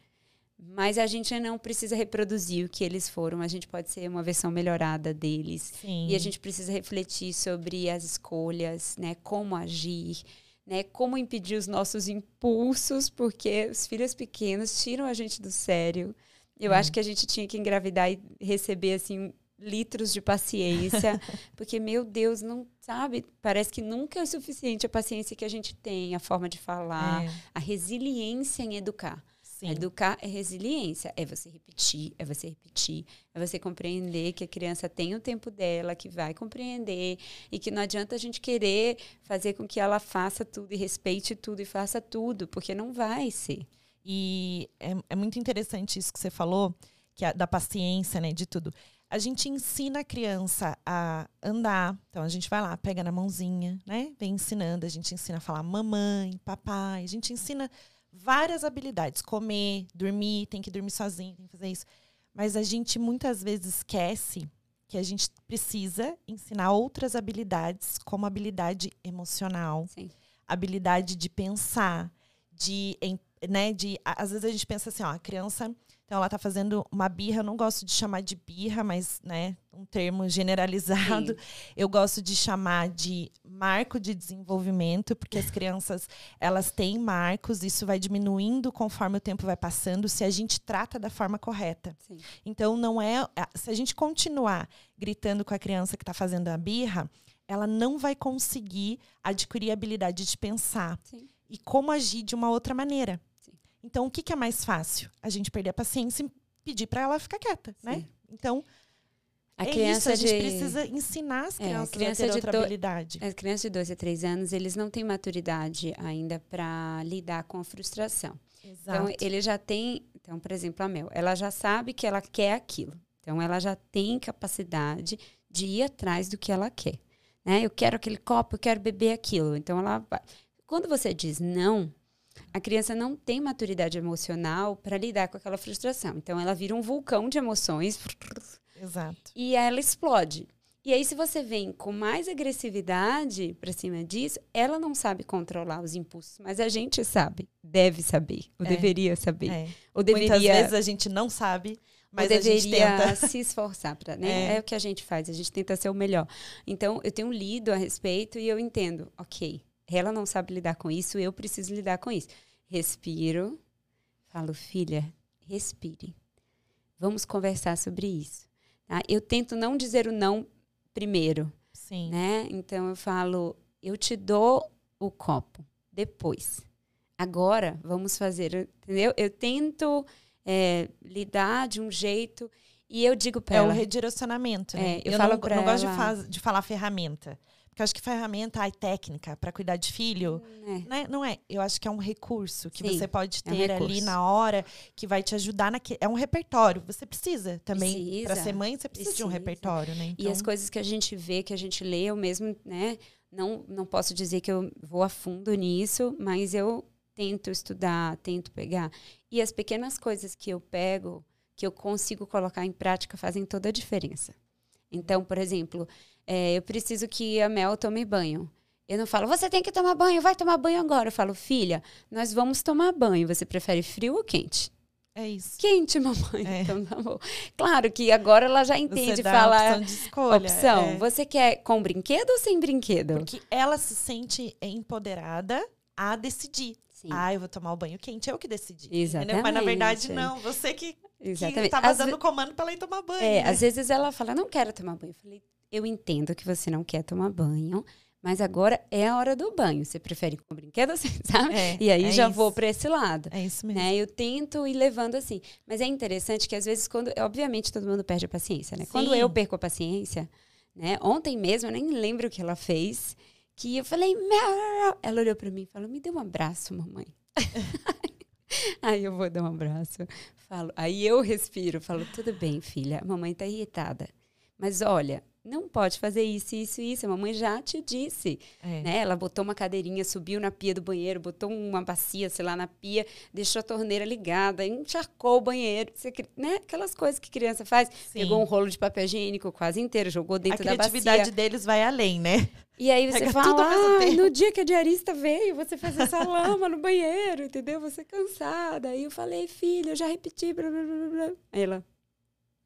Mas a gente não precisa reproduzir o que eles foram, a gente pode ser uma versão melhorada deles. Sim. E a gente precisa refletir sobre as escolhas, né? Como agir, né? Como impedir os nossos impulsos, porque os filhos pequenos tiram a gente do sério. Eu é. acho que a gente tinha que engravidar e receber assim litros de paciência, <laughs> porque meu Deus, não sabe, parece que nunca é o suficiente a paciência que a gente tem, a forma de falar, é. a resiliência em educar. Sim. Educar é resiliência, é você repetir, é você repetir, é você compreender que a criança tem o tempo dela, que vai compreender e que não adianta a gente querer fazer com que ela faça tudo e respeite tudo e faça tudo, porque não vai ser. E é, é muito interessante isso que você falou, que é da paciência, né, de tudo. A gente ensina a criança a andar. Então a gente vai lá, pega na mãozinha, né? Vem ensinando, a gente ensina a falar mamãe, papai, a gente ensina várias habilidades. Comer, dormir, tem que dormir sozinho, tem que fazer isso. Mas a gente muitas vezes esquece que a gente precisa ensinar outras habilidades, como habilidade emocional, Sim. habilidade de pensar, de, né, de às vezes a gente pensa assim, ó, a criança então ela está fazendo uma birra, eu não gosto de chamar de birra, mas né, um termo generalizado. Sim. Eu gosto de chamar de marco de desenvolvimento, porque as crianças elas têm marcos, isso vai diminuindo conforme o tempo vai passando, se a gente trata da forma correta. Sim. Então não é. Se a gente continuar gritando com a criança que está fazendo a birra, ela não vai conseguir adquirir a habilidade de pensar Sim. e como agir de uma outra maneira. Então, o que, que é mais fácil? A gente perder a paciência e pedir para ela ficar quieta, né? Sim. né? Então, a é criança isso, a gente de... precisa ensinar as crianças é, criança a ter outra do... habilidade. As crianças de 12 a 3 anos, eles não têm maturidade ainda para lidar com a frustração. Exato. Então, ele já tem. Então, por exemplo, a Mel, ela já sabe que ela quer aquilo. Então, ela já tem capacidade de ir atrás do que ela quer. Né? Eu quero aquele copo, eu quero beber aquilo. Então, ela vai. Quando você diz não, a criança não tem maturidade emocional para lidar com aquela frustração. Então, ela vira um vulcão de emoções. Exato. E ela explode. E aí, se você vem com mais agressividade para cima disso, ela não sabe controlar os impulsos, mas a gente sabe, deve saber, ou é. deveria saber. É. Ou deveria... Muitas vezes a gente não sabe, mas ou deveria tenta... <laughs> se esforçar para, né? É. é. o que a gente faz, a gente tenta ser o melhor. Então, eu tenho lido a respeito e eu entendo, ok, ela não sabe lidar com isso, eu preciso lidar com isso. Respiro, falo, filha, respire. Vamos conversar sobre isso. Tá? Eu tento não dizer o não primeiro. Sim. Né? Então eu falo, eu te dou o copo depois. Agora vamos fazer, entendeu? Eu tento é, lidar de um jeito e eu digo para é ela. É o redirecionamento. Né? É, eu, eu falo não, não gosto de, faz, de falar ferramenta. Porque eu acho que ferramenta, ai, técnica para cuidar de filho, é. Né? não é. Eu acho que é um recurso que Sim, você pode ter é um ali na hora, que vai te ajudar naquele. É um repertório. Você precisa também. Para ser mãe, você precisa, precisa, de um repertório, né? Então... E as então coisas que a gente vê, que a gente lê, eu mesmo, né? Não, não posso dizer que eu vou a fundo nisso, mas eu tento estudar, tento pegar. E as pequenas coisas que eu pego, que eu consigo colocar em prática, fazem toda a diferença. Então, por exemplo, é, eu preciso que a Mel tome banho. Eu não falo, você tem que tomar banho, vai tomar banho agora. Eu falo, filha, nós vamos tomar banho. Você prefere frio ou quente? É isso. Quente, mamãe. É. Então tá bom. Claro que agora ela já entende você falar. Opção de escolha. Opção. É. Você quer com brinquedo ou sem brinquedo? Porque ela se sente empoderada a decidir. Sim. Ah, eu vou tomar o banho quente, eu que decidi. Exatamente. Entendeu? Mas na verdade, não. Você que, Exatamente. que tava dando ve... comando para ela ir tomar banho. É, né? às vezes ela fala, não quero tomar banho. Eu falei, eu entendo que você não quer tomar banho, mas agora é a hora do banho. Você prefere com brinquedo <laughs> assim, sabe? É, e aí é já isso. vou para esse lado. É isso mesmo. Né? Eu tento ir levando assim. Mas é interessante que às vezes, quando. Obviamente, todo mundo perde a paciência, né? Sim. Quando eu perco a paciência, né? Ontem mesmo, eu nem lembro o que ela fez, que eu falei. Ela olhou para mim e falou: me dê um abraço, mamãe. <laughs> aí eu vou dar um abraço. Falo, aí eu respiro, falo, tudo bem, filha, a mamãe tá irritada. Mas olha, não pode fazer isso, isso, isso. A mamãe já te disse. É. Né? Ela botou uma cadeirinha, subiu na pia do banheiro, botou uma bacia, sei lá, na pia, deixou a torneira ligada, encharcou o banheiro. Você, né? Aquelas coisas que criança faz. Sim. Pegou um rolo de papel higiênico quase inteiro, jogou dentro da bacia. A criatividade deles vai além, né? E aí você Pega fala, ah, no dia que a diarista veio, você faz essa lama no banheiro, entendeu? Você é cansada. Aí eu falei, filha, eu já repeti, blá, blá, blá, blá. Aí ela,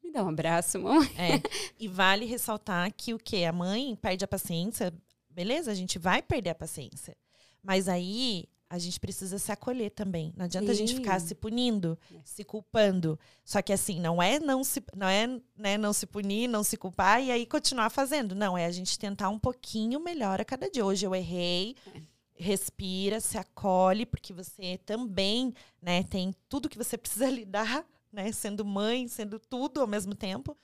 me dá um abraço, mãe. É. E vale ressaltar que o que? A mãe perde a paciência. Beleza, a gente vai perder a paciência. Mas aí a gente precisa se acolher também. Não adianta Sim. a gente ficar se punindo, se culpando. Só que assim, não é não se não é, né, não se punir, não se culpar e aí continuar fazendo. Não, é a gente tentar um pouquinho melhor a cada dia. Hoje eu errei. É. Respira, se acolhe, porque você também, né, tem tudo que você precisa <laughs> lidar né? Sendo mãe, sendo tudo ao mesmo tempo.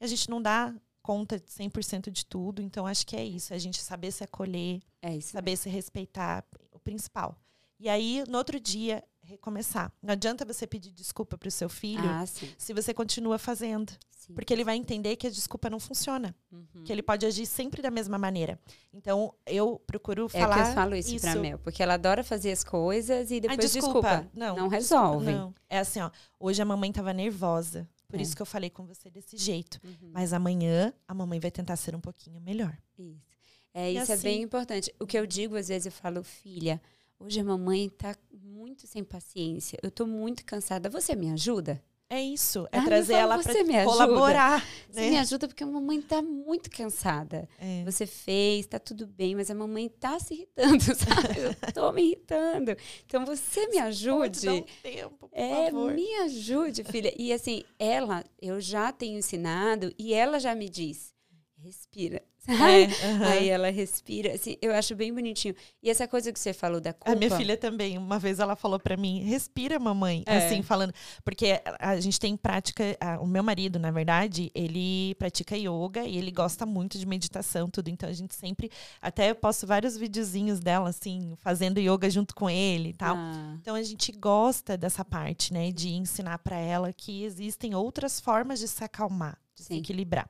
A gente não dá conta de 100% de tudo. Então, acho que é isso. A gente saber se acolher, é saber se respeitar, o principal. E aí, no outro dia, recomeçar. Não adianta você pedir desculpa para o seu filho ah, se você continua fazendo. Sim. Porque ele vai entender que a desculpa não funciona. Uhum. Que ele pode agir sempre da mesma maneira. Então, eu procuro falar. É que eu falo isso, isso. pra Mel, porque ela adora fazer as coisas e depois Ai, desculpa. desculpa. Não, não resolve. Não. É assim, ó. Hoje a mamãe tava nervosa. Por é. isso que eu falei com você desse jeito. Uhum. Mas amanhã a mamãe vai tentar ser um pouquinho melhor. Isso. É, isso assim, é bem assim importante. O que eu digo, às vezes, eu falo, filha, hoje a mamãe tá muito sem paciência. Eu tô muito cansada. Você me ajuda? É isso, é ah, trazer ela para colaborar. Né? Você me ajuda porque a mamãe está muito cansada. É. Você fez, está tudo bem, mas a mamãe está se irritando, <laughs> sabe? Eu estou me irritando. Então você me ajude. Pode dar um tempo, por é, favor. me ajude, filha. E assim, ela, eu já tenho ensinado e ela já me diz: respira. É, uhum. <laughs> Aí ela respira, assim, eu acho bem bonitinho. E essa coisa que você falou da culpa... A minha filha também, uma vez ela falou para mim, respira mamãe, É. assim, falando, porque a gente tem prática, a- o meu marido, na verdade, ele pratica yoga e ele gosta muito de meditação, tudo, então a gente sempre, até eu posto vários videozinhos dela, assim, fazendo yoga junto com ele e tal. Ah, Então a gente gosta dessa parte, né, de ensinar para ela que existem outras formas de se acalmar, de se Sim. equilibrar.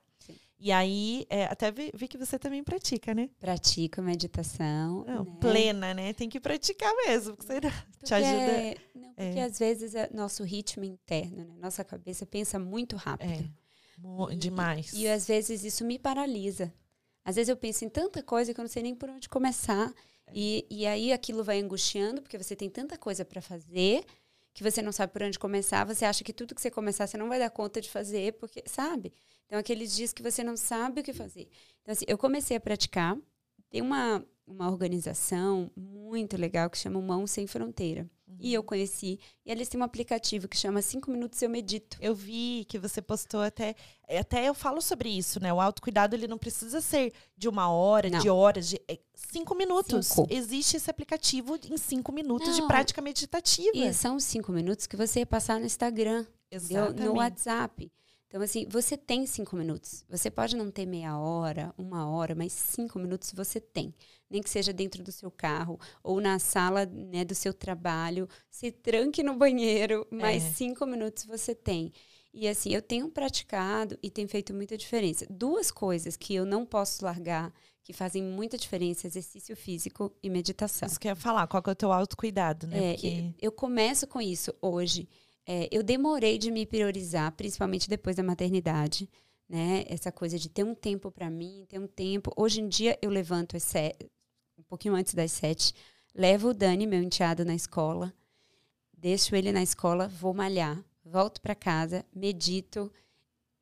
E aí, é, até vi, vi que você também pratica, né? pratico meditação. Não, né? Plena, né? Tem que praticar mesmo, porque você <laughs> te Porque- ajuda. Não, porque às vezes é nosso ritmo interno, né? Nossa cabeça pensa muito rápido. É, E- demais. E às vezes isso me paralisa. Às vezes eu penso em tanta coisa que eu não sei nem por onde começar. E, e aí aquilo vai angustiando, porque você tem tanta coisa para fazer que você não sabe por onde começar. Você acha que tudo que você começar você não vai dar conta de fazer, porque, sabe? Então, aqueles dias que você não sabe o que fazer. Então, assim, eu comecei a praticar. Tem uma, uma organização muito legal que chama Mão Sem Fronteira. E eu conheci. E eles têm um aplicativo que chama Cinco Minutos Eu Medito. Eu vi que você postou até. Até eu falo sobre isso, né? O autocuidado ele não precisa ser de uma hora, Não. de horas, de é, cinco minutos. Cinco. Existe esse aplicativo em cinco minutos de Não. prática meditativa. E são os cinco minutos que você ia passar no Instagram. Exatamente. no WhatsApp. Então, assim, você tem cinco minutos. Você pode não ter meia hora, uma hora, mas cinco minutos você tem. Nem que seja dentro do seu carro ou na sala né, do seu trabalho. Se tranque no banheiro, mas É. cinco minutos você tem. E assim, eu tenho praticado e tem feito muita diferença. Duas coisas que eu não posso largar, que fazem muita diferença, exercício físico e meditação. Isso que eu ia falar, qual que é o teu autocuidado, né? É, Porque eu começo com isso hoje. É, eu demorei de me priorizar, principalmente depois da maternidade, né? Essa coisa de ter um tempo para mim, ter um tempo. Hoje em dia eu levanto às sete, um pouquinho antes das sete, levo o Dani, meu enteado, na escola, deixo ele na escola, vou malhar, volto para casa, medito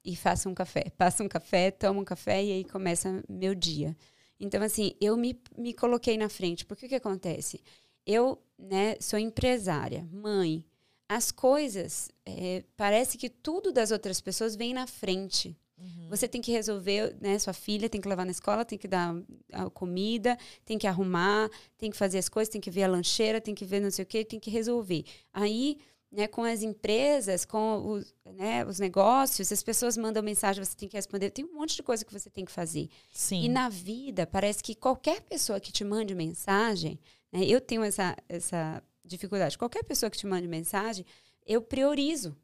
e faço um café. Passo um café, tomo um café e aí começa meu dia. Então, assim, eu me, me coloquei na frente. Porque o que acontece? Eu né, sou empresária, mãe. As coisas, é, parece que tudo das outras pessoas vem na frente. Uhum. Você tem que resolver, né? Sua filha tem que levar na escola, tem que dar a comida, tem que arrumar, tem que fazer as coisas, tem que ver a lancheira, tem que ver não sei o quê, tem que resolver. Aí, né, com as empresas, com os, né, os negócios, as pessoas mandam mensagem, você tem que responder. Tem um monte de coisa que você tem que fazer. Sim. E na vida, parece que qualquer pessoa que te mande mensagem, né, eu tenho essa, essa dificuldade. Qualquer pessoa que te mande mensagem, eu priorizo.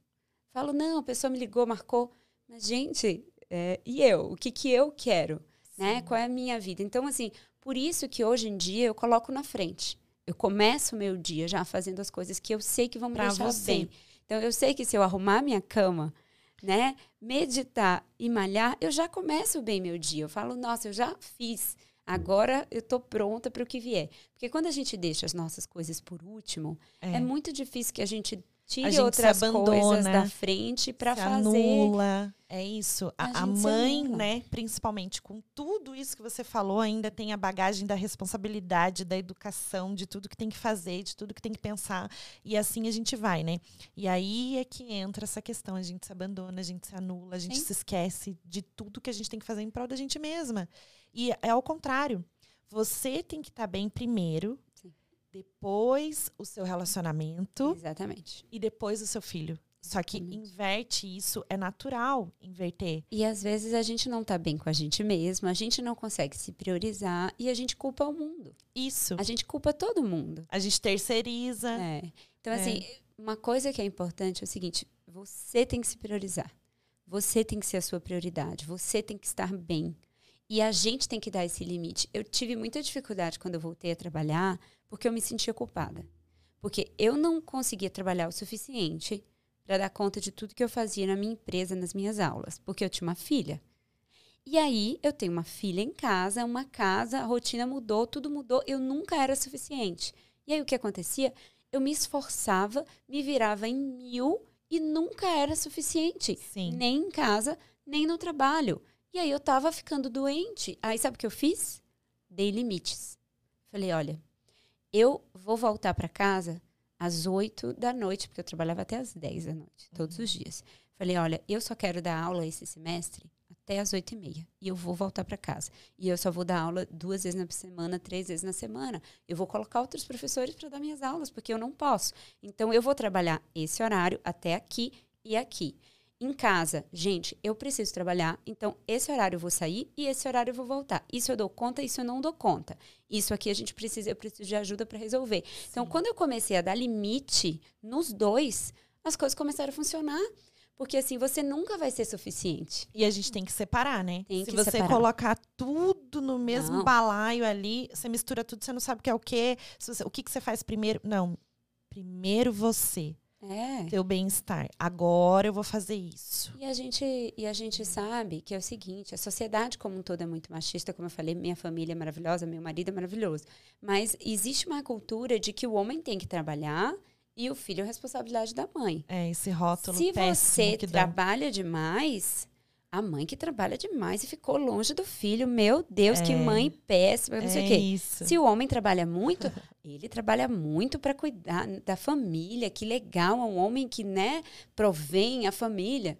Falo, não, a pessoa me ligou, marcou. Mas, gente, é, e eu? O que, que eu quero? Né? Qual é a minha vida? Então, assim, por isso que hoje em dia eu coloco na frente. Eu começo o meu dia já fazendo as coisas que eu sei que vão me Pra deixar você. bem. Então, eu sei que se eu arrumar minha cama, né, meditar e malhar, eu já começo bem meu dia. Eu falo, nossa, eu já fiz. Agora eu tô pronta para o que vier. Porque quando a gente deixa as nossas coisas por último, é, É. muito difícil que a gente tire A gente outras coisas da frente para se fazer. anula. É isso. A A, a mãe, anula. né, principalmente com tudo isso que você falou, ainda tem a bagagem da responsabilidade, da educação, de tudo que tem que fazer, de tudo que tem que pensar. E assim a gente vai, né? E aí é que entra essa questão. A gente se abandona, a gente se anula, a gente Sim. se esquece de tudo que a gente tem que fazer em prol da gente mesma. E é ao contrário. Você tem que estar bem primeiro, Sim. depois o seu relacionamento Exatamente. e depois o seu filho. Só que inverte isso, é natural inverter. E às vezes a gente não tá bem com a gente mesmo, a gente não consegue se priorizar e a gente culpa o mundo. Isso. A gente culpa todo mundo. A gente terceiriza. É. Então, É. assim, uma coisa que é importante é o seguinte: você tem que se priorizar. Você tem que ser a sua prioridade. Você tem que estar bem. E a gente tem que dar esse limite. Eu tive muita dificuldade quando eu voltei a trabalhar, porque eu me sentia culpada. Porque eu não conseguia trabalhar o suficiente para dar conta de tudo que eu fazia na minha empresa, nas minhas aulas, porque eu tinha uma filha. E aí, eu tenho uma filha em casa, uma casa, a rotina mudou, tudo mudou, eu nunca era suficiente. E aí, o que acontecia? Eu me esforçava, me virava em mil e nunca era suficiente. Sim. Nem em casa, nem no trabalho. E aí, eu tava ficando doente. Aí, sabe o que eu fiz? Dei limites. Falei, olha, eu vou voltar para casa às 8 da noite, porque eu trabalhava até às 10 da noite, todos os dias. Falei, olha, eu só quero dar aula esse semestre até as oito e meia. E eu vou voltar para casa. E eu só vou dar aula duas vezes na semana, três vezes na semana. Eu vou colocar outros professores para dar minhas aulas, porque eu não posso. Então, eu vou trabalhar esse horário até aqui e aqui. Em casa, gente, eu preciso trabalhar, então esse horário eu vou sair e esse horário eu vou voltar. Isso eu dou conta, isso eu não dou conta. Isso aqui a gente precisa, eu preciso de ajuda para resolver. Então, Sim. Então, quando eu comecei a dar limite nos dois, as coisas começaram a funcionar. Porque assim, você nunca vai ser suficiente. E a gente tem que separar, né? Tem Se que você separar. colocar tudo no mesmo não. balaio ali, você mistura tudo, você não sabe o que é o quê. Você, o que, que você faz primeiro? Não. Primeiro você. É. Teu bem-estar. Agora eu vou fazer isso. E a, gente, e a gente sabe que é o seguinte: a sociedade como um todo é muito machista, como eu falei, minha família é maravilhosa, meu marido é maravilhoso. Mas existe uma cultura de que o homem tem que trabalhar e o filho é responsabilidade da mãe. É, esse rótulo Se você trabalha demais, a mãe que trabalha demais e ficou longe do filho. Meu Deus, é. que mãe péssima, não é sei o quê. Isso. Se o homem trabalha muito, <laughs> ele trabalha muito para cuidar da família. Que legal, é um homem que, né, provém a família.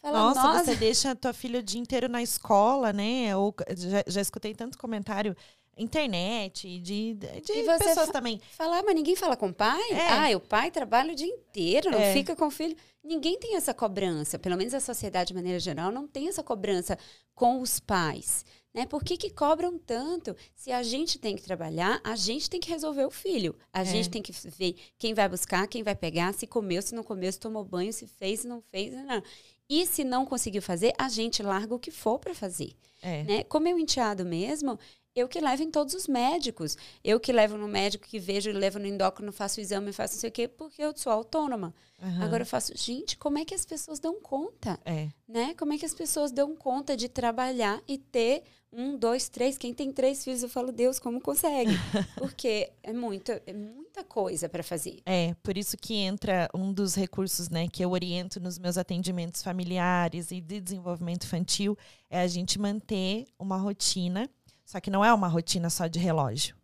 Fala, nossa, nossa, você deixa a tua filha o dia inteiro na escola, né? Ou já, já escutei tanto comentário internet, de, de pessoas também. Falar, mas ninguém fala com o pai? É. Ah, o pai trabalha o dia inteiro, não é. fica com o filho. Ninguém tem essa cobrança, pelo menos a sociedade de maneira geral não tem essa cobrança com os pais. Né? Por que, que cobram tanto? Se a gente tem que trabalhar, a gente tem que resolver o filho. A é. gente tem que ver quem vai buscar, quem vai pegar, se comeu, se não comeu, se tomou banho, se fez, se não fez. Não. E se não conseguiu fazer, a gente larga o que for para fazer. É. Né? Como eu enteado mesmo, eu que levo em todos os médicos. Eu que levo no médico, que vejo, levo no endócrino, faço o exame, faço não sei o quê, porque eu sou autônoma. Uhum. Agora eu faço, gente, como é que as pessoas dão conta? É. Né? Como é que as pessoas dão conta de trabalhar e ter um, dois, três? Quem tem três filhos, eu falo, Deus, como consegue? <laughs> Porque é, muito, é muita coisa para fazer. É, por isso que entra um dos recursos né, que eu oriento nos meus atendimentos familiares e de desenvolvimento infantil, é a gente manter uma rotina só que não é uma rotina só de relógio.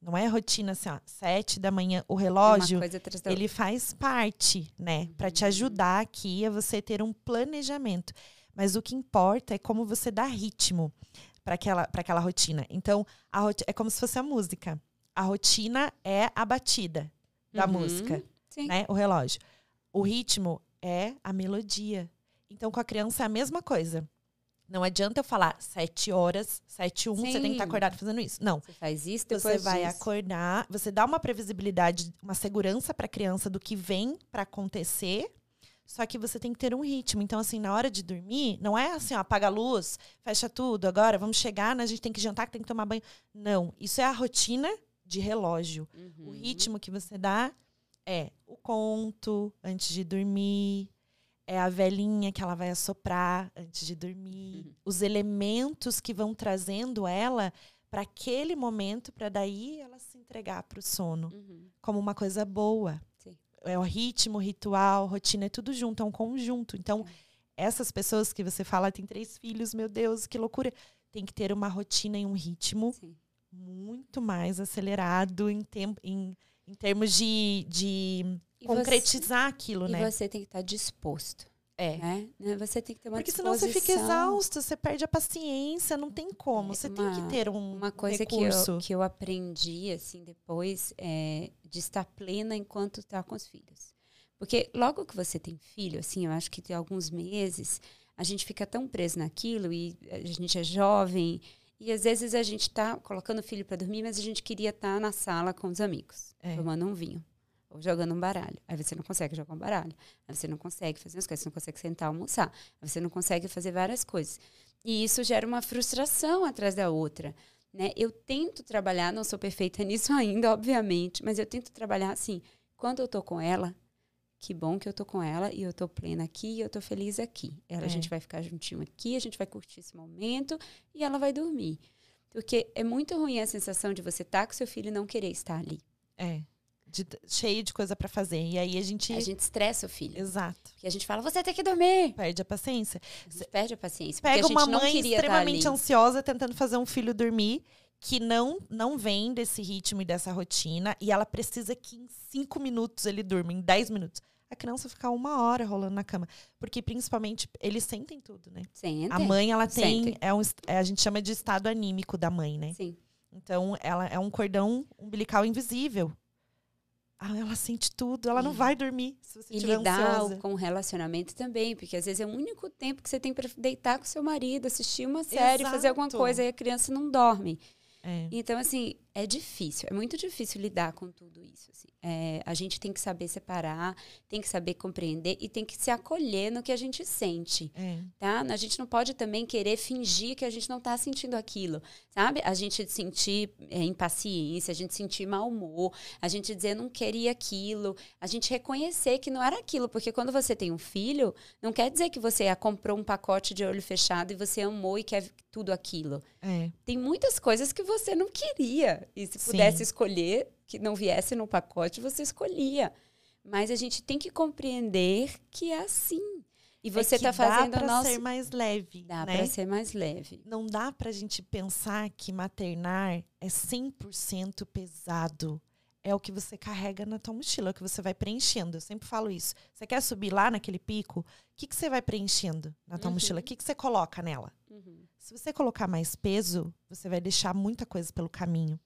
Não é rotina assim, ó, sete da manhã, o relógio, ele faz parte, né? Uhum. Para te ajudar aqui a você ter um planejamento. Mas o que importa é como você dá ritmo para aquela, aquela rotina. Então, a rot é como se fosse a música. A rotina é a batida da uhum. música, Sim. né? O relógio. O ritmo é a melodia. Então, com a criança é a mesma coisa. Não adianta eu falar sete horas, sete um, Sim. você tem que estar acordado fazendo isso. Não. Você faz isso, Você vai disso. acordar, você dá uma previsibilidade, uma segurança para a criança do que vem para acontecer. Só que você tem que ter um ritmo. Então, assim, na hora de dormir, não é assim, ó, apaga a luz, fecha tudo, agora vamos chegar, né, a gente tem que jantar, tem que tomar banho. Não. Isso é a rotina de relógio. Uhum. O ritmo que você dá é o conto antes de dormir, é a velhinha que ela vai assoprar antes de dormir, uhum. os elementos que vão trazendo ela para aquele momento, para daí ela se entregar para o sono uhum. como uma coisa boa. Sim. É o ritmo, ritual, rotina, é tudo junto, é um conjunto. Então, é. essas pessoas que você fala, tem três filhos, meu Deus, que loucura. Tem que ter uma rotina e um ritmo Sim. muito mais acelerado em, tempo, em, em termos de, de concretizar você, aquilo, né? E você tem que estar disposto. É. Né? né? Você tem que ter uma Porque senão você fica exausto, você perde a paciência, não tem como. Você uma, tem que ter um Uma coisa recurso. que eu, que eu aprendi, assim, depois, é de estar plena enquanto está com os filhos. Porque logo que você tem filho, assim, eu acho que tem alguns meses, a gente fica tão preso naquilo e a gente é jovem e às vezes a gente está colocando o filho para dormir, mas a gente queria estar tá na sala com os amigos, é. tomando um vinho ou jogando um baralho. Aí você não consegue jogar um baralho. Aí você não consegue fazer as coisas, você não consegue sentar almoçar. Aí você não consegue fazer várias coisas. E isso gera uma frustração atrás da outra. Né? Eu tento trabalhar, não sou perfeita <laughs> nisso ainda, obviamente, mas eu tento trabalhar assim, quando eu tô com ela, que bom que eu tô com ela e eu tô plena aqui e eu tô feliz aqui. Ela, é. a gente vai ficar juntinho aqui, a gente vai curtir esse momento e ela vai dormir. Porque é muito ruim a sensação de você estar tá com seu filho e não querer estar ali. É de, cheio de coisa para fazer. E aí a gente. A gente estressa o filho. Exato. Porque a gente fala, você tem que dormir. Perde a paciência. A perde a paciência. Pega uma mãe extremamente ansiosa tentando fazer um filho dormir que não não vem desse ritmo e dessa rotina e ela precisa que em cinco minutos ele durma, em dez minutos. a criança ficar uma hora rolando na cama. Porque, principalmente, eles sentem tudo, né? Sentem. A mãe, ela tem. Sentem. É um, é, a gente chama de estado anímico da mãe, né? Sim. Então, ela é um cordão umbilical invisível. Ah, ela sente tudo, ela não vai dormir se você E estiver lidar ansiosa. com o relacionamento também, porque às vezes é o único tempo que você tem para deitar com seu marido, assistir uma série, fazer alguma Exato. coisa, e a criança não dorme. É. Então, assim, é difícil, é muito difícil lidar com tudo isso. assim. É, a gente tem que saber separar, tem que saber compreender e tem que se acolher no que a gente sente, É. tá? A gente não pode também querer fingir que a gente não está sentindo aquilo, sabe? A gente sentir é, impaciência, a gente sentir mau humor, a gente dizer não queria aquilo, a gente reconhecer que não era aquilo, porque quando você tem um filho, não quer dizer que você comprou um pacote de olho fechado e você amou e quer tudo aquilo É. tem muitas coisas que você não queria. E se Sim. pudesse escolher, que não viesse no pacote, você escolhia. Mas a gente tem que compreender que é assim. E você é que está fazendo dá a pra nossa. ser mais leve, Dá né? para ser mais leve. Não dá pra gente pensar que maternar é 100% pesado. É o que você carrega na tua mochila, é o que você vai preenchendo. Eu sempre falo isso. Você quer subir lá naquele pico? O que, que você vai preenchendo na tua Uhum. mochila? O que, que você coloca nela? Uhum. Se você colocar mais peso, você vai deixar muita coisa pelo caminho.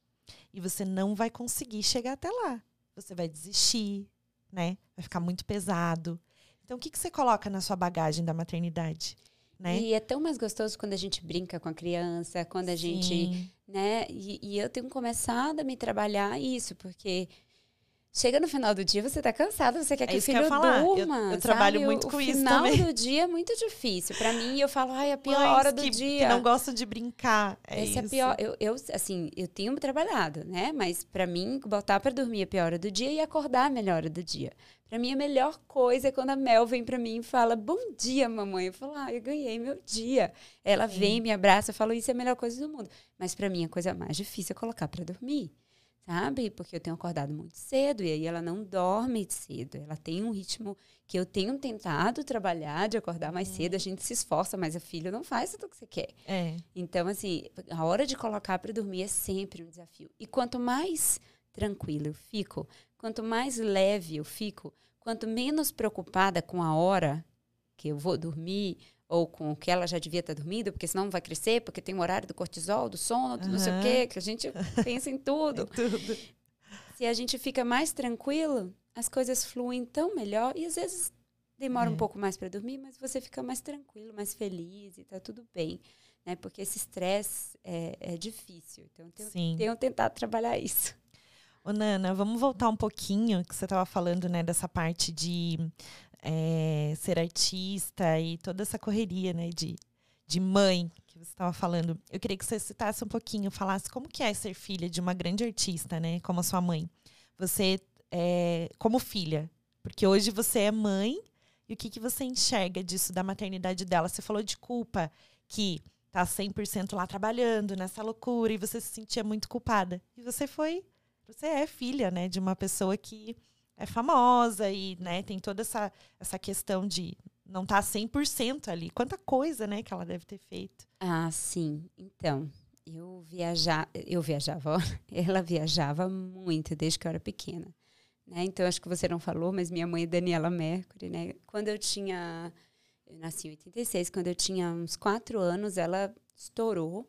E você não vai conseguir chegar até lá. Você vai desistir, né? Vai ficar muito pesado. Então, o que, que você coloca na sua bagagem da maternidade? Né? E é tão mais gostoso quando a gente brinca com a criança, quando a gente Sim. né? E, e eu tenho começado a me trabalhar isso, porque chega no final do dia, você tá cansado, você quer É que o isso que eu filho. Eu- durma. eu sabe? trabalho muito o com isso final também. do dia é muito difícil. Pra mim, eu falo, ai, a pior Mães hora do que, dia. que não gostam de brincar. É Essa é a isso. pior. Eu, eu, assim, eu tenho trabalhado, né? Mas pra mim, botar pra dormir é a pior hora do dia e acordar é a melhor hora do dia. Pra mim, a melhor coisa é quando a Mel vem pra mim e fala, bom dia, mamãe. Eu falo, ah, eu ganhei meu dia. Ela Sim. vem, me abraça, eu falo, isso é a melhor coisa do mundo. Mas pra mim, a coisa mais difícil é colocar pra dormir. Sabe? Porque eu tenho acordado muito cedo e aí ela não dorme cedo. Ela tem um ritmo que eu tenho tentado trabalhar de acordar mais cedo. A gente se esforça, mas a filha não faz tudo o que você quer. É. Então, assim, a hora de colocar para dormir é sempre um desafio. E quanto mais tranquila eu fico, quanto mais leve eu fico, quanto menos preocupada com a hora que eu vou dormir ou com o que ela já devia estar dormindo, porque senão não vai crescer, porque tem o horário do cortisol, do sono, do não sei o quê, que a gente <laughs> pensa em tudo. Tudo. Se a gente fica mais tranquilo, as coisas fluem tão melhor e às vezes demora É. um pouco mais para dormir, mas você fica mais tranquilo, mais feliz e tá tudo bem, né? Porque esse estresse é, é difícil. Então, tenho, Sim. tenho tentado trabalhar isso. Ô, Nana, vamos voltar um pouquinho, que você estava falando, né, dessa parte de é, ser artista e toda essa correria, né, de, de mãe que você estava falando. Eu queria que você citasse um pouquinho, falasse como que é ser filha de uma grande artista, né, como a sua mãe. Você, é, como filha, porque hoje você é mãe, e o que, que você enxerga disso, da maternidade dela? Você falou de culpa, que tá 100% lá trabalhando nessa loucura, e você se sentia muito culpada. E você foi você é filha, né, de uma pessoa que é famosa e, né, tem toda essa, essa questão de não estar tá 100% ali. Quanta coisa, né, que ela deve ter feito. Ah, sim. Então, eu viajar, eu viajava, <laughs> ela viajava muito desde que eu era pequena. Né? Então, acho que você não falou, mas minha mãe é Daniela Mercury, né? Quando eu tinha. Eu nasci em 86, quando eu tinha uns quatro anos, ela estourou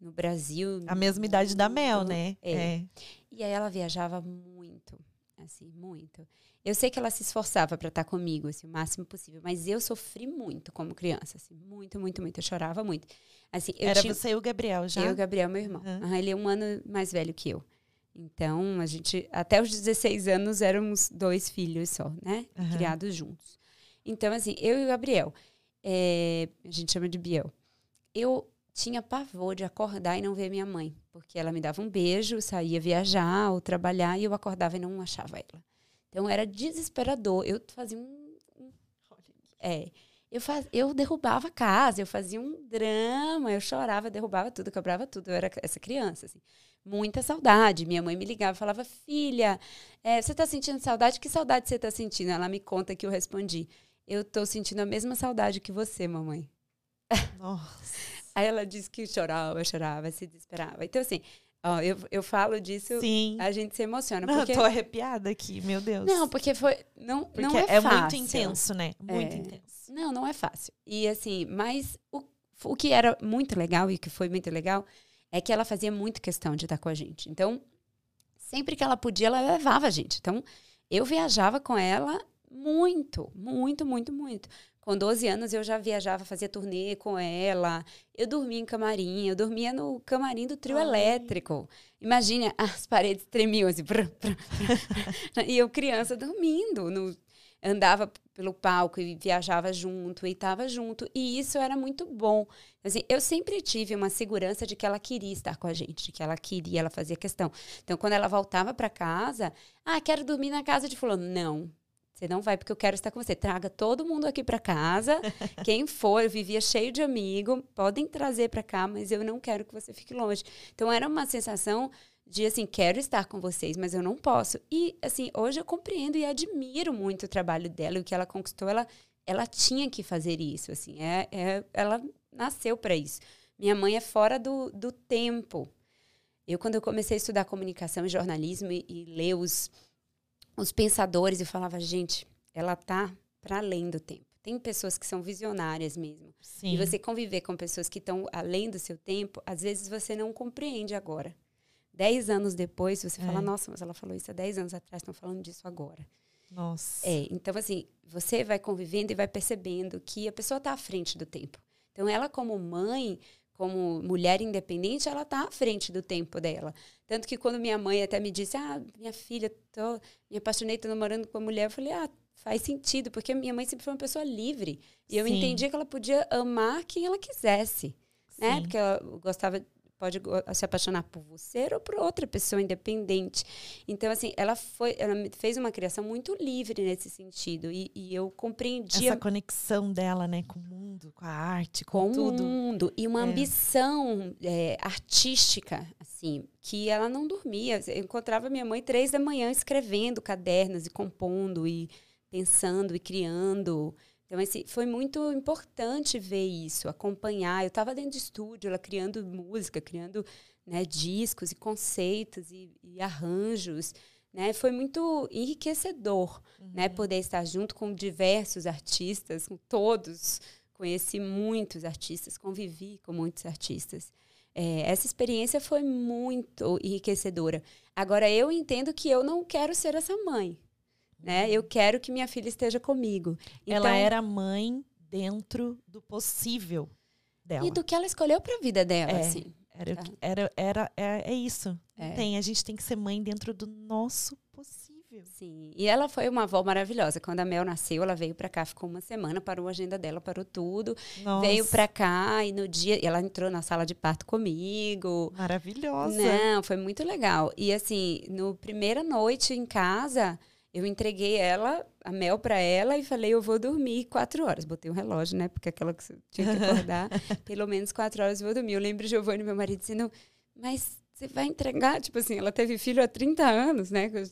no Brasil. A mesma idade da Mel, né? É. E aí ela viajava muito, assim, muito. Eu sei que ela se esforçava para estar comigo, assim, o máximo possível, mas eu sofri muito como criança, assim, muito, muito, muito. Eu chorava muito. Assim, eu Era tinha, você e o Gabriel já? eu e o Gabriel, meu irmão. Aham. Aham, ele é um ano mais velho que eu. Então, a gente, até os 16 anos, éramos dois filhos só, né? Aham. Criados juntos. Então, assim, eu e o Gabriel, é, a gente chama de Biel. Eu tinha pavor de acordar e não ver minha mãe, porque ela me dava um beijo, saía viajar ou trabalhar e eu acordava e não achava ela. Então, era desesperador. Eu fazia um. um- é. Eu, faz, eu derrubava a casa, eu fazia um drama, eu chorava, derrubava tudo, quebrava tudo. Eu era essa criança, assim. Muita saudade. Minha mãe me ligava falava: Filha, é, você está sentindo saudade? Que saudade você está sentindo? Ela me conta que eu respondi: Eu estou sentindo a mesma saudade que você, mamãe. Nossa. Aí ela disse que chorava, chorava, se desesperava. Então, assim, Ó, eu, eu falo disso, Sim. a gente se emociona. Não, porque... eu tô arrepiada aqui, meu Deus. Não, porque foi. Não, porque não é, é fácil. muito intenso, né? Muito É. intenso. Não, não é fácil. E assim, mas o, o que era muito legal e que foi muito legal é que ela fazia muito questão de estar com a gente. Então, sempre que ela podia, ela levava a gente. Então, eu viajava com ela muito, muito, muito, muito. Com 12 anos eu já viajava, fazia turnê com ela. Eu dormia em camarim, eu dormia no camarim do trio Ai. elétrico. Imagina, <laughs> as paredes tremiam assim. brr, brr, brr. e eu criança dormindo no, andava pelo palco e viajava junto e estava junto. E isso era muito bom. Assim, eu sempre tive uma segurança de que ela queria estar com a gente, de que ela queria, ela fazia questão. Então, quando ela voltava para casa, ah, quero dormir na casa de fulano. Não. Você não vai porque eu quero estar com você. Traga todo mundo aqui para casa. <laughs> Quem for, eu vivia cheio de amigo, podem trazer para cá, mas eu não quero que você fique longe. Então era uma sensação de assim, quero estar com vocês, mas eu não posso. E assim, hoje eu compreendo e admiro muito o trabalho dela, e o que ela conquistou, ela ela tinha que fazer isso, assim, é, é ela nasceu para isso. Minha mãe é fora do, do tempo. Eu, quando eu comecei a estudar comunicação e jornalismo e, e ler os, os pensadores, eu falava, gente, ela tá para além do tempo. Tem pessoas que são visionárias mesmo. Sim. E você conviver com pessoas que estão além do seu tempo, às vezes você não compreende agora. Dez anos depois, você fala, É. nossa, mas ela falou isso há dez anos atrás, estão falando disso agora. Nossa. É, então assim, você vai convivendo e vai percebendo que a pessoa está à frente do tempo. Então ela como mãe, como mulher independente, ela está à frente do tempo dela. Tanto que quando minha mãe até me disse, ah, minha filha, tô, me apaixonei, tô namorando com uma mulher, eu falei, ah, faz sentido, porque minha mãe sempre foi uma pessoa livre. E eu Sim. entendia que ela podia amar quem ela quisesse, né? Porque ela gostava pode se apaixonar por você ou por outra pessoa independente. Então, assim, ela foi, ela fez uma criação muito livre nesse sentido. E, e eu compreendia Essa conexão dela, né, com o mundo, com a arte, com, com o tudo. mundo e uma É. ambição é, artística, assim, que ela não dormia. Eu encontrava minha mãe três da manhã escrevendo cadernos e compondo e pensando e criando. Então, assim, foi muito importante ver isso, acompanhar. Eu estava dentro de estúdio, ela criando música, criando né, discos e conceitos e, e arranjos. Né? Foi muito enriquecedor né, poder estar junto com diversos artistas, com todos. Conheci muitos artistas, convivi com muitos artistas. É, essa experiência foi muito enriquecedora. Agora, eu entendo que eu não quero ser essa mãe. Né? Eu quero que minha filha esteja comigo. Ela Então, era mãe dentro do possível dela. E do que ela escolheu para a vida dela, É. assim. Era, Tá. era, era, é, é isso. É. Tem, a gente tem que ser mãe dentro do nosso possível. Sim. E ela foi uma avó maravilhosa. Quando a Mel nasceu, ela veio para cá, ficou uma semana, parou a agenda dela, parou tudo. Nossa, Veio para cá e no dia ela entrou na sala de parto comigo. maravilhosa. Não, foi muito legal. E assim, no primeira noite em casa, eu entreguei ela, a Mel para ela e falei, eu vou dormir quatro horas. Botei um relógio, né? Porque aquela que você tinha que acordar, <laughs> pelo menos quatro horas eu vou dormir. Eu lembro Giovanni, meu marido, dizendo, mas você vai entregar? Tipo assim, ela teve filho há 30 anos, né? Eu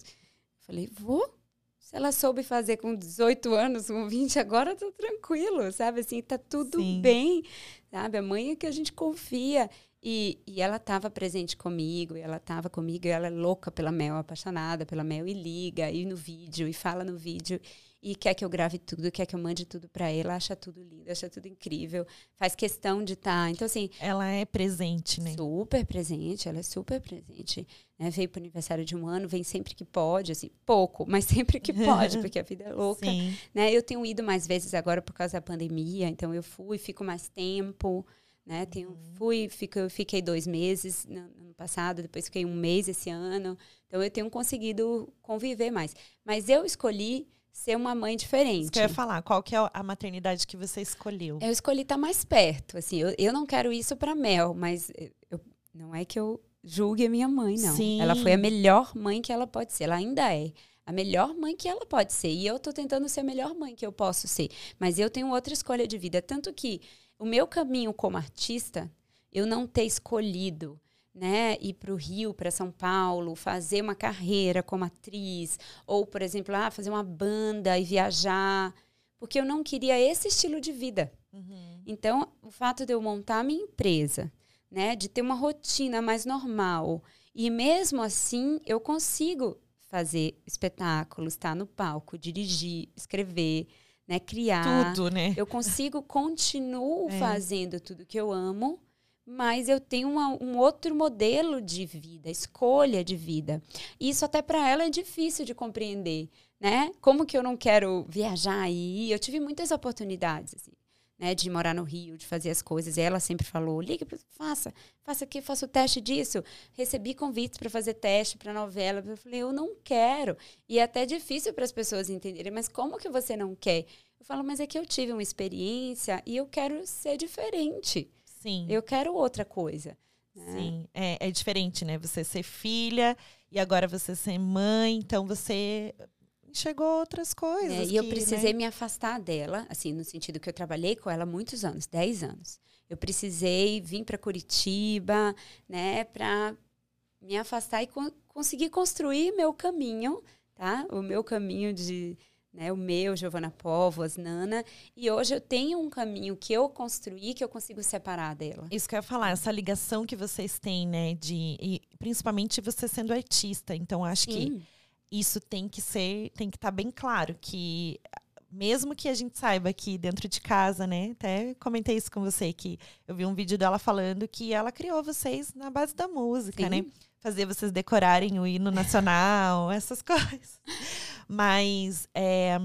falei, vou. Se ela soube fazer com 18 anos, com 20, agora tá tranquilo, sabe? Assim, tá tudo Sim. bem, sabe? A mãe é que a gente confia. E, e ela estava presente comigo, ela estava comigo, e ela é louca pela Mel, apaixonada pela Mel, e liga, e no vídeo, e fala no vídeo, e quer que eu grave tudo, quer que eu mande tudo para ela, acha tudo lindo, acha tudo incrível, faz questão de estar. Então, assim, Ela é presente, né? super presente, ela é super presente. Né? Veio para o aniversário de um ano, vem sempre que pode, assim, pouco, mas <laughs> sempre que pode, porque a vida é louca. Sim. Né? Eu tenho ido mais vezes agora por causa da pandemia, então eu fui, fico mais tempo. Né? Tenho, fui, fico, fiquei dois meses no no ano passado, depois fiquei um mês esse ano. Então eu tenho conseguido conviver mais. Mas eu escolhi ser uma mãe diferente. Isso que eu ia falar. Qual que é a maternidade que você escolheu? Eu escolhi estar mais perto. Assim, eu, eu não quero isso para Mel, mas eu- não é que eu julgue a minha mãe, não. Sim. Ela foi a melhor mãe que ela pode ser. Ela ainda é a melhor mãe que ela pode ser. E eu tô tentando ser a melhor mãe que eu posso ser. Mas eu tenho outra escolha de vida. Tanto que o meu caminho como artista, eu não ter escolhido. Né, ir para o Rio, para São Paulo, fazer uma carreira como atriz, ou, por exemplo, ah, fazer uma banda e viajar, porque eu não queria esse estilo de vida. Uhum. Então, o fato de eu montar a minha empresa, né, de ter uma rotina mais normal E mesmo assim, eu consigo fazer espetáculos, estar no palco, dirigir, escrever, né, criar. Tudo, né? Eu consigo, continuo É. fazendo tudo que eu amo, mas eu tenho uma- um outro modelo de vida, escolha de vida. E isso até para ela é difícil de compreender, né? Como que eu não quero viajar ir? Eu tive muitas oportunidades, assim, né? De morar no Rio, de fazer as coisas. E ela sempre falou, liga, faça, faça aqui, faça o teste disso. Recebi convites para fazer teste para novela. Eu falei, eu não quero. E é até difícil para as pessoas entenderem, mas como que você não quer? Eu falo, mas é que eu tive uma experiência e eu quero ser diferente. Sim. Eu quero outra coisa. né? Sim, é, é diferente, né? Você ser filha e agora você ser mãe, então você enxergou outras coisas. É, e eu que, precisei né? me afastar dela, assim, no sentido que eu trabalhei com ela há muitos anos, 10 anos. Eu precisei vir para Curitiba, né, para me afastar e con- conseguir construir meu caminho, tá? O meu caminho de, né, o meu, Giovana Povos, Nana, e hoje eu tenho um caminho que eu construí que eu consigo separar dela. Isso que eu ia falar, essa ligação que vocês têm, né? De, e principalmente você sendo artista. Então, acho que Sim. Isso tem que ser, tem que estar bem claro que mesmo que a gente saiba que dentro de casa, né? Até comentei isso com você que eu vi um vídeo dela falando que ela criou vocês na base da música, Sim. né? Fazer vocês decorarem o hino nacional, <laughs> essas coisas. Mas é,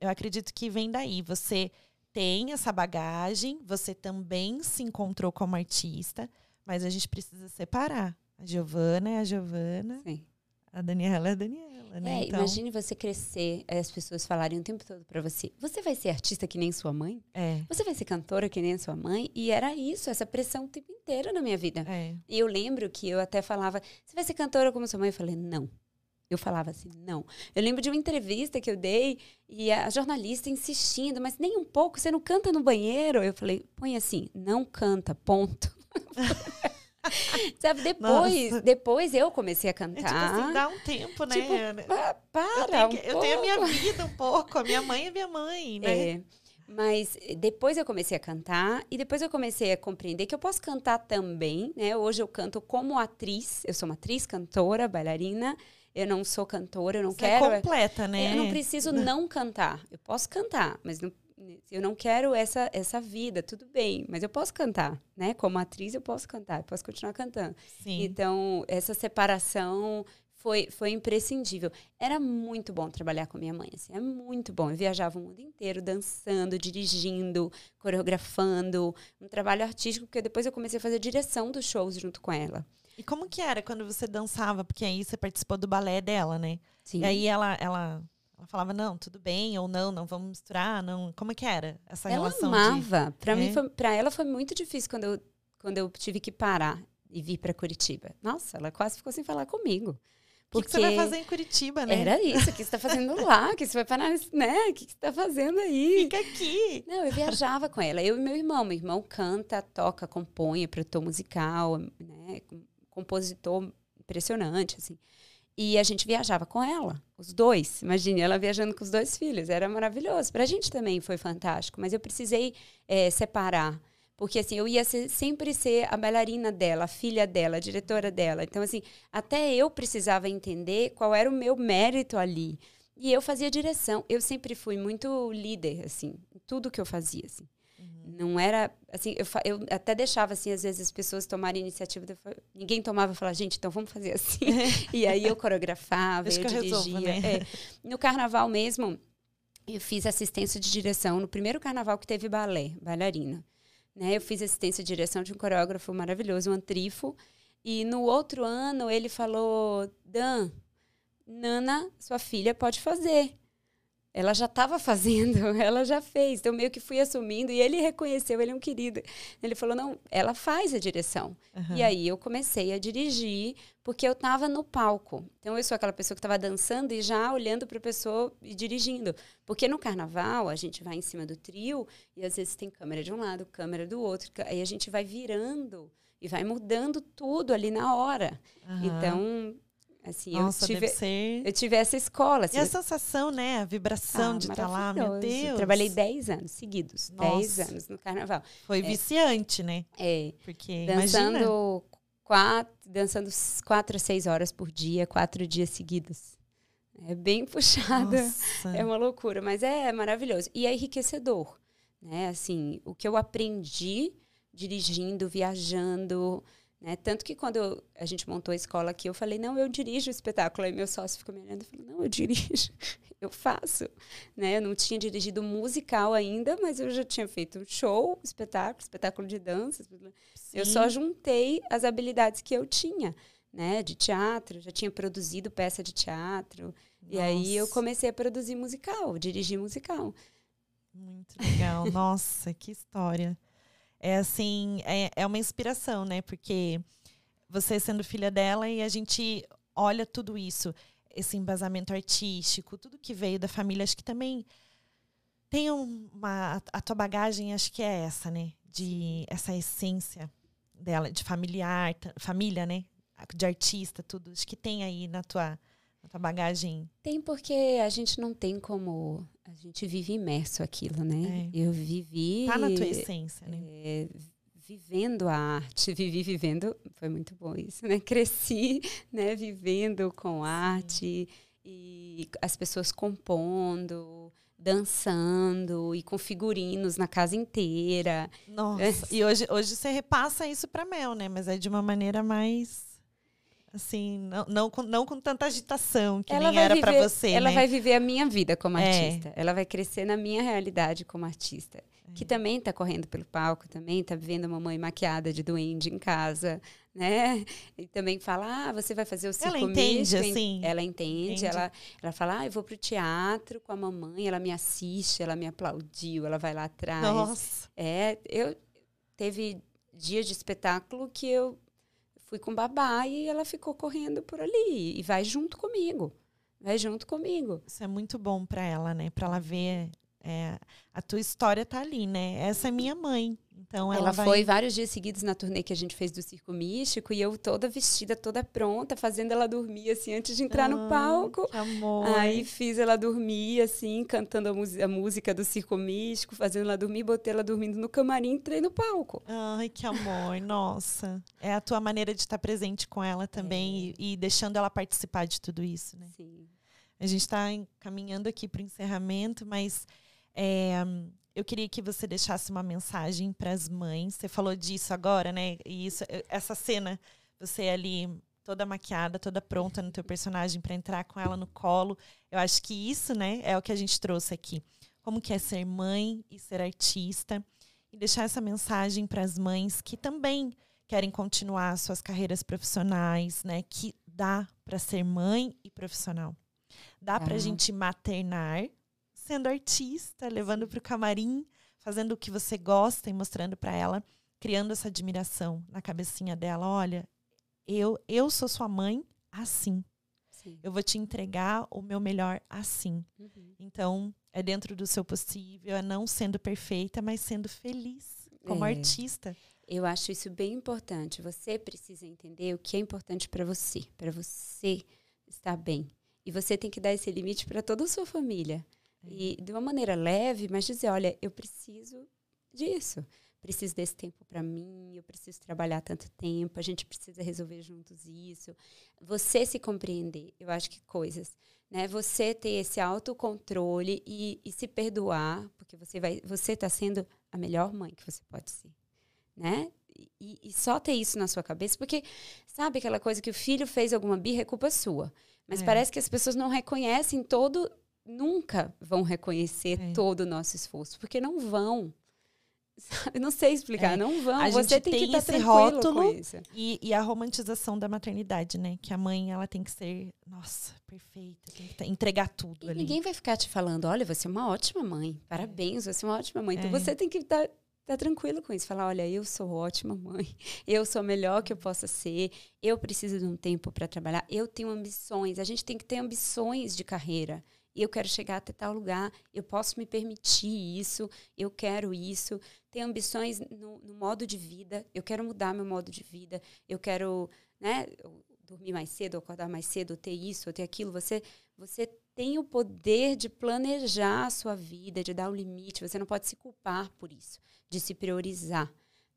eu acredito que vem daí. Você tem essa bagagem, você também se encontrou como artista, mas a gente precisa separar. A Giovana é a Giovana, Sim. A Daniela é a Daniela, né? É, imagine você crescer, eh, as pessoas falarem o tempo todo pra você: você vai ser artista que nem sua mãe? É, Você vai ser cantora que nem sua mãe? E era isso, essa pressão o tempo inteiro na minha vida. é. E eu lembro que eu até falava: você vai ser cantora como sua mãe? Eu falei: não. Eu falava assim, não. Eu lembro de uma entrevista que eu dei e a jornalista insistindo, mas nem um pouco, você não canta no banheiro? Eu falei, põe assim, não canta, ponto. <laughs> <laughs> Sabe, depois, Nossa. depois eu comecei a É tipo cantar. assim, dá um tempo, né? Tipo, eu, para, tenho que- um eu tenho a minha vida um pouco. A minha mãe é minha mãe, <laughs> né? É, mas depois eu comecei a cantar e depois eu comecei a compreender que eu posso cantar também, né? Hoje eu canto como atriz, eu sou uma atriz, cantora, bailarina. Eu não sou cantora, eu não Você quero. é completa, né? Eu não preciso <laughs> não cantar. Eu posso cantar, mas não- eu não quero essa, essa vida, tudo bem. Mas eu posso cantar, né? Como atriz, eu posso cantar, eu posso continuar cantando. Sim. Então, essa separação foi, foi imprescindível. Era muito bom trabalhar com minha mãe, assim, é muito bom. Eu viajava o mundo inteiro, dançando, dirigindo, coreografando, um trabalho artístico, porque depois eu comecei a fazer direção dos shows junto com ela. E como que era quando você dançava? Porque aí você participou do balé dela, né? Sim. E aí ela, ela, ela falava, não, tudo bem, ou não, não vamos misturar, não. Como que era essa ela relação de... amava. Para mim, É? foi, para ela foi muito difícil quando eu, quando eu tive que parar e vir para Curitiba. Nossa, ela quase ficou sem falar comigo. O que, que você vai fazer em Curitiba, né? Era isso, o que você está fazendo lá? O que você vai parar, né? O que você está fazendo aí? Fica aqui. Não, eu viajava com ela. Eu e meu irmão. Meu irmão canta, toca, compõe, é produtor musical, né? com- Compositor impressionante, assim. E a gente viajava com ela, os dois. Imagine, ela viajando com os dois filhos. Era maravilhoso. Pra gente também foi fantástico. Mas eu precisei eh, separar. Porque, assim, eu ia ser- sempre ser a bailarina dela, a filha dela, a diretora dela. Então, assim, até eu precisava entender qual era o meu mérito ali. E eu fazia direção. Eu sempre fui muito líder, assim, em tudo que eu fazia, assim. Não era, assim, eu, eu até deixava, assim, às vezes as pessoas tomarem iniciativa. fa- ninguém tomava falava, gente, então vamos fazer assim. <laughs> e aí eu coreografava, eu eu dirigia. resolvo, né? É. No carnaval mesmo, eu fiz assistência de direção no primeiro carnaval que teve balé, bailarina. Né? Eu fiz assistência de direção de um coreógrafo maravilhoso, o Antrifo. E no outro ano ele falou: Dan, Nana, sua filha pode fazer. Ela já estava <laughs> fazendo, ela já fez. Então, meio que fui assumindo. E ele reconheceu, ele é um querido. Ele falou: não, ela faz a direção. Aham. E aí eu comecei a dirigir, porque eu estava no palco. Então eu sou aquela pessoa que estava dançando e já olhando para a pessoa e dirigindo. Porque no carnaval a gente vai em cima do trio e às vezes tem câmera de um lado, câmera do outro. Aí a gente vai virando e vai mudando tudo ali na hora. Aham. Então, assim, Nossa, eu tive. ser... Eu tive essa escola. Assim, E a sensação, né? A vibração Ah, de estar lá, meu. Deus. Trabalhei 10 anos seguidos. 10 Nossa. anos no carnaval. Foi viciante, né? É, Porque imagina... dançando quatro, dançando quatro a seis horas por dia, quatro dias seguidos. É bem <laughs> puxada, Nossa. é uma loucura, mas é maravilhoso e é enriquecedor, né? Assim, o que eu aprendi dirigindo, viajando, né? Tanto que quando eu, a gente montou a escola aqui, eu falei, não, eu dirijo o espetáculo. Aí meu sócio ficou me olhando e falou, não, eu dirijo, <laughs> eu faço. Né? Eu não tinha dirigido musical ainda, mas eu já tinha feito show, espetáculo, espetáculo de dança. Sim. Eu só juntei as habilidades que eu tinha, né? De teatro, já tinha produzido peça de teatro. Nossa. E aí eu comecei a produzir musical, dirigir musical. Muito legal. Nossa, que história é assim, é, é uma inspiração, né? Porque você sendo filha dela e a gente olha tudo isso, esse embasamento artístico, tudo que veio da família, acho que também tem uma. A tua bagagem, acho que é essa, né? De essa essência dela, de familiar, família, né? De artista, tudo. Acho que tem aí na tua, na tua bagagem. Tem porque a gente não tem como a gente vive imerso aquilo, né? É. Eu vivi. Tá na tua essência, né? É, vivendo a arte, vivi vivendo, foi muito bom isso, né? Cresci, né, vivendo com arte e as pessoas compondo, dançando e com figurinos na casa inteira. Nossa, e hoje, hoje você repassa isso para Mel, né? Mas é de uma maneira mais assim, não, não, com, não com tanta agitação que ela nem era para você. Ela né? vai viver a minha vida como é. artista. Ela vai crescer na minha realidade como artista. É. Que também está correndo pelo palco, também está vivendo a mamãe maquiada de duende em casa, né? E também fala, ah, você vai fazer o circo Ela entende, assim. Ela entende, entende, Ela, ela fala, ah, eu vou pro teatro com a mamãe, ela me assiste, ela me aplaudiu, ela vai lá atrás. Nossa. É, eu... Teve dias de espetáculo que eu fui com babá e ela ficou correndo por ali e vai junto comigo. Vai junto comigo. Isso é muito bom para ela, né? Para ela ver é, a tua história tá ali, né? Essa é minha mãe. Então ela, ela vai... foi vários dias seguidos na turnê que a gente fez do Circo Místico e eu toda vestida, toda pronta, fazendo ela dormir assim antes de entrar ah, no palco. Que amor. Aí fiz ela dormir assim, cantando a, a, música do Circo Místico, fazendo ela dormir, botei ela dormindo no camarim, entrei no palco. Ai, que amor, <laughs> nossa. É a tua maneira de estar presente com ela também é. e, e, deixando ela participar de tudo isso, né? Sim. A gente está caminhando aqui para o encerramento, mas é, eu queria que você deixasse uma mensagem para as mães. Você falou disso agora, né? E isso, eh, essa cena, você ali toda maquiada, toda pronta no teu personagem para entrar com ela no colo. Eu acho que isso, né, é o que a gente trouxe aqui. Como que é ser mãe e ser artista e deixar essa mensagem para as mães que também querem continuar suas carreiras profissionais, né? Que dá para ser mãe e profissional. Dá para a gente maternar sendo artista, levando para o camarim, fazendo o que você gosta e mostrando para ela, criando essa admiração na cabecinha dela. Olha, eu, eu sou sua mãe assim. Sim. Eu vou te entregar o meu melhor assim. Uhum. Então, é dentro do seu possível, é não sendo perfeita, mas sendo feliz como é. artista. Eu acho isso bem importante. Você precisa entender o que é importante para você, para você estar bem. E você tem que dar esse limite para toda a sua família. E de uma maneira leve, mas dizer, olha, eu preciso disso. Preciso desse tempo para mim, eu preciso trabalhar tanto tempo, a gente precisa resolver juntos isso. Você se compreender, eu acho que coisas, né? Você ter esse autocontrole e, e se perdoar, porque você vai, você está sendo a melhor mãe que você pode ser, né? E, e, só ter isso na sua cabeça, porque sabe aquela coisa que o filho fez alguma birra é culpa sua. Mas é. parece que as pessoas não reconhecem todo nunca vão reconhecer é. todo o nosso esforço, porque não vão. <laughs> Sabe? Não sei explicar, é. não vão. A Você tem, tem que estar esse rótulo e, e, a romantização da maternidade, né? Que a mãe ela tem que ser, nossa, perfeita, tem que entregar tudo e ali. Ninguém vai ficar te falando, olha, você é uma ótima mãe, parabéns, você é uma ótima mãe. Então é. você tem que estar tá tranquilo com isso. Falar, olha, eu sou ótima mãe, <laughs> eu sou melhor que eu possa ser, eu preciso de um tempo para trabalhar, eu tenho ambições. A gente tem que ter ambições de carreira eu quero chegar até tal lugar, eu posso me permitir isso, eu quero isso. Ter ambições no, no modo de vida, eu quero mudar meu modo de vida, eu quero né, dormir mais cedo, acordar mais cedo, ter isso, ter aquilo. Você, você tem o poder de planejar a sua vida, de dar o um limite, você não pode se culpar por isso, de se priorizar.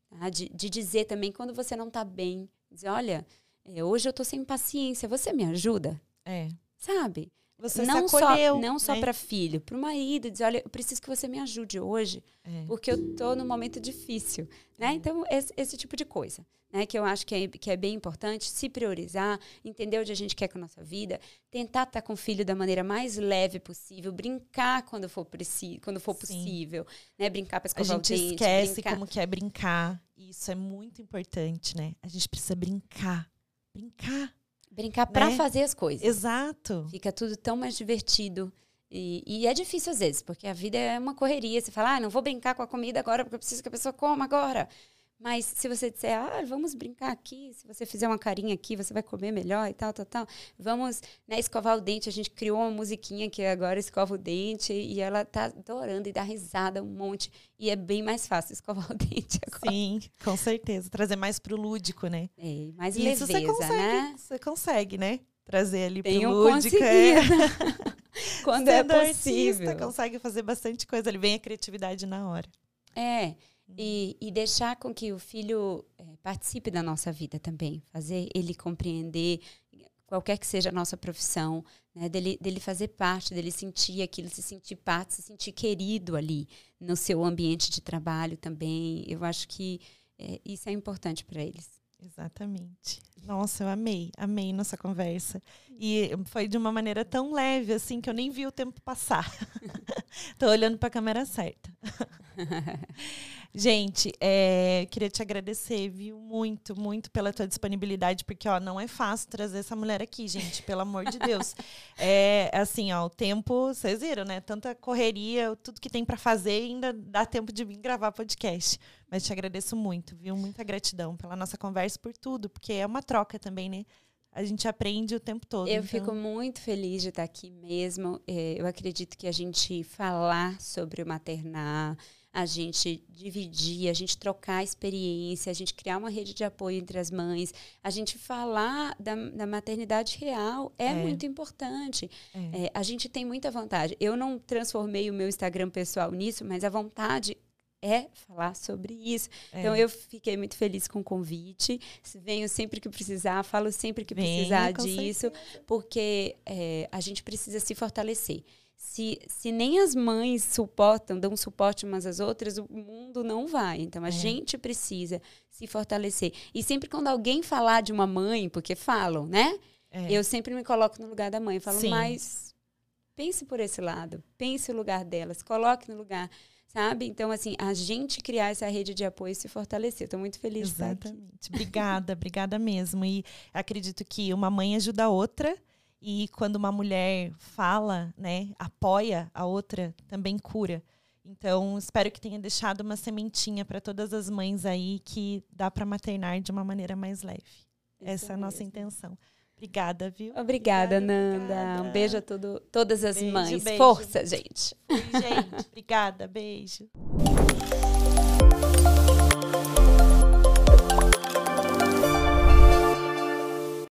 Tá? De, de dizer também quando você não está bem, Dizer, olha, é, hoje eu tô sem paciência, você me ajuda? É. Sabe? Você não acolheu, só não só né? para filho, para o marido, dizer, olha, eu preciso que você me ajude hoje, É. porque eu tô num momento difícil, né? Então esse, esse tipo de coisa, né? Que eu acho que é, que é bem importante se priorizar, entender onde a gente quer com a nossa vida, tentar estar com o filho da maneira mais leve possível, brincar quando for preciso, quando for Sim. possível, né? Brincar para A escovar gente o dente, esquece brincar. como que é brincar. Isso é muito importante, né? A gente precisa brincar. Brincar. Brincar para né? fazer as coisas. Exato. Fica tudo tão mais divertido. E, e é difícil às vezes, porque a vida é uma correria. Você fala, ah, não vou brincar com a comida agora, porque eu preciso que a pessoa coma agora. Mas se você disser, ah, vamos brincar aqui, se você fizer uma carinha aqui, você vai comer melhor e tal, tal, tal. Vamos né, escovar o dente. A gente criou uma musiquinha que agora escova o dente e ela tá adorando e dá risada um monte. E é bem mais fácil escovar o <laughs> dente agora. Sim, com certeza. Trazer mais pro lúdico, né? É, mais E isso leveza, você consegue, né? você consegue, né? Trazer ali pro Tenho lúdico. é. conseguido. <laughs> Quando é Sendo artista, possível. consegue fazer bastante coisa ali. Vem a criatividade na hora. É, e, e deixar com que o filho eh, participe da nossa vida também, fazer ele compreender qualquer que seja a nossa profissão, né, dele, dele fazer parte, dele sentir aquilo, se sentir parte, se sentir querido ali no seu ambiente de trabalho também. Eu acho que eh, isso é importante para eles. Exatamente. Nossa, eu amei, amei nossa conversa. E foi de uma maneira tão leve, assim, que eu nem vi o tempo passar. <laughs> Tô olhando para a câmera certa. <laughs> Gente, é, queria te agradecer, viu? Muito, muito pela tua disponibilidade, porque, ó, não é fácil trazer essa mulher aqui, gente, pelo amor de Deus. <laughs> É, assim, ó, o tempo, vocês viram, né? Tanta correria, tudo que tem para fazer, ainda dá tempo de vir gravar podcast. Mas te agradeço muito, viu? Muita gratidão pela nossa conversa, por tudo, porque é uma troca também, né? A gente aprende o tempo todo. Eu então- fico muito feliz de estar aqui mesmo. Eh, Eu acredito que a gente falar sobre o maternar, a gente dividir, a gente trocar experiência, a gente criar uma rede de apoio entre as mães, a gente falar da, da maternidade real é, É. muito importante. É. Eh, a gente tem muita vontade. Eu não transformei o meu Instagram pessoal nisso, mas a vontade é falar sobre isso. É. Então eu fiquei muito feliz com o convite. Venho sempre que precisar, falo sempre que precisar disso, porque é, a gente precisa se fortalecer. Se, se nem as mães suportam, dão suporte umas às outras, o mundo não vai. Então a É. gente precisa se fortalecer. E sempre quando alguém falar de uma mãe, porque falam, né? É. Eu sempre me coloco no lugar da mãe. Falo, Sim. mas pense por esse lado. Pense no lugar dela. Se coloque no lugar. Sabe? Então, assim, a gente criar essa rede de apoio e se fortalecer. Estou muito feliz de estar aqui. Exatamente. Obrigada, <laughs> obrigada mesmo. E acredito que uma mãe ajuda a outra. E quando uma mulher fala, né, apoia a outra, também cura. Então, espero que tenha deixado uma sementinha para todas as mães aí que dá para maternar de uma maneira mais leve. Essa é a nossa mesmo. intenção. Obrigada, viu? Obrigada, Obrigada, Nanda. obrigada. Um beijo a todo, todas as Beijo, mães. beijo. Força, gente. Fui, gente. Obrigada, beijo.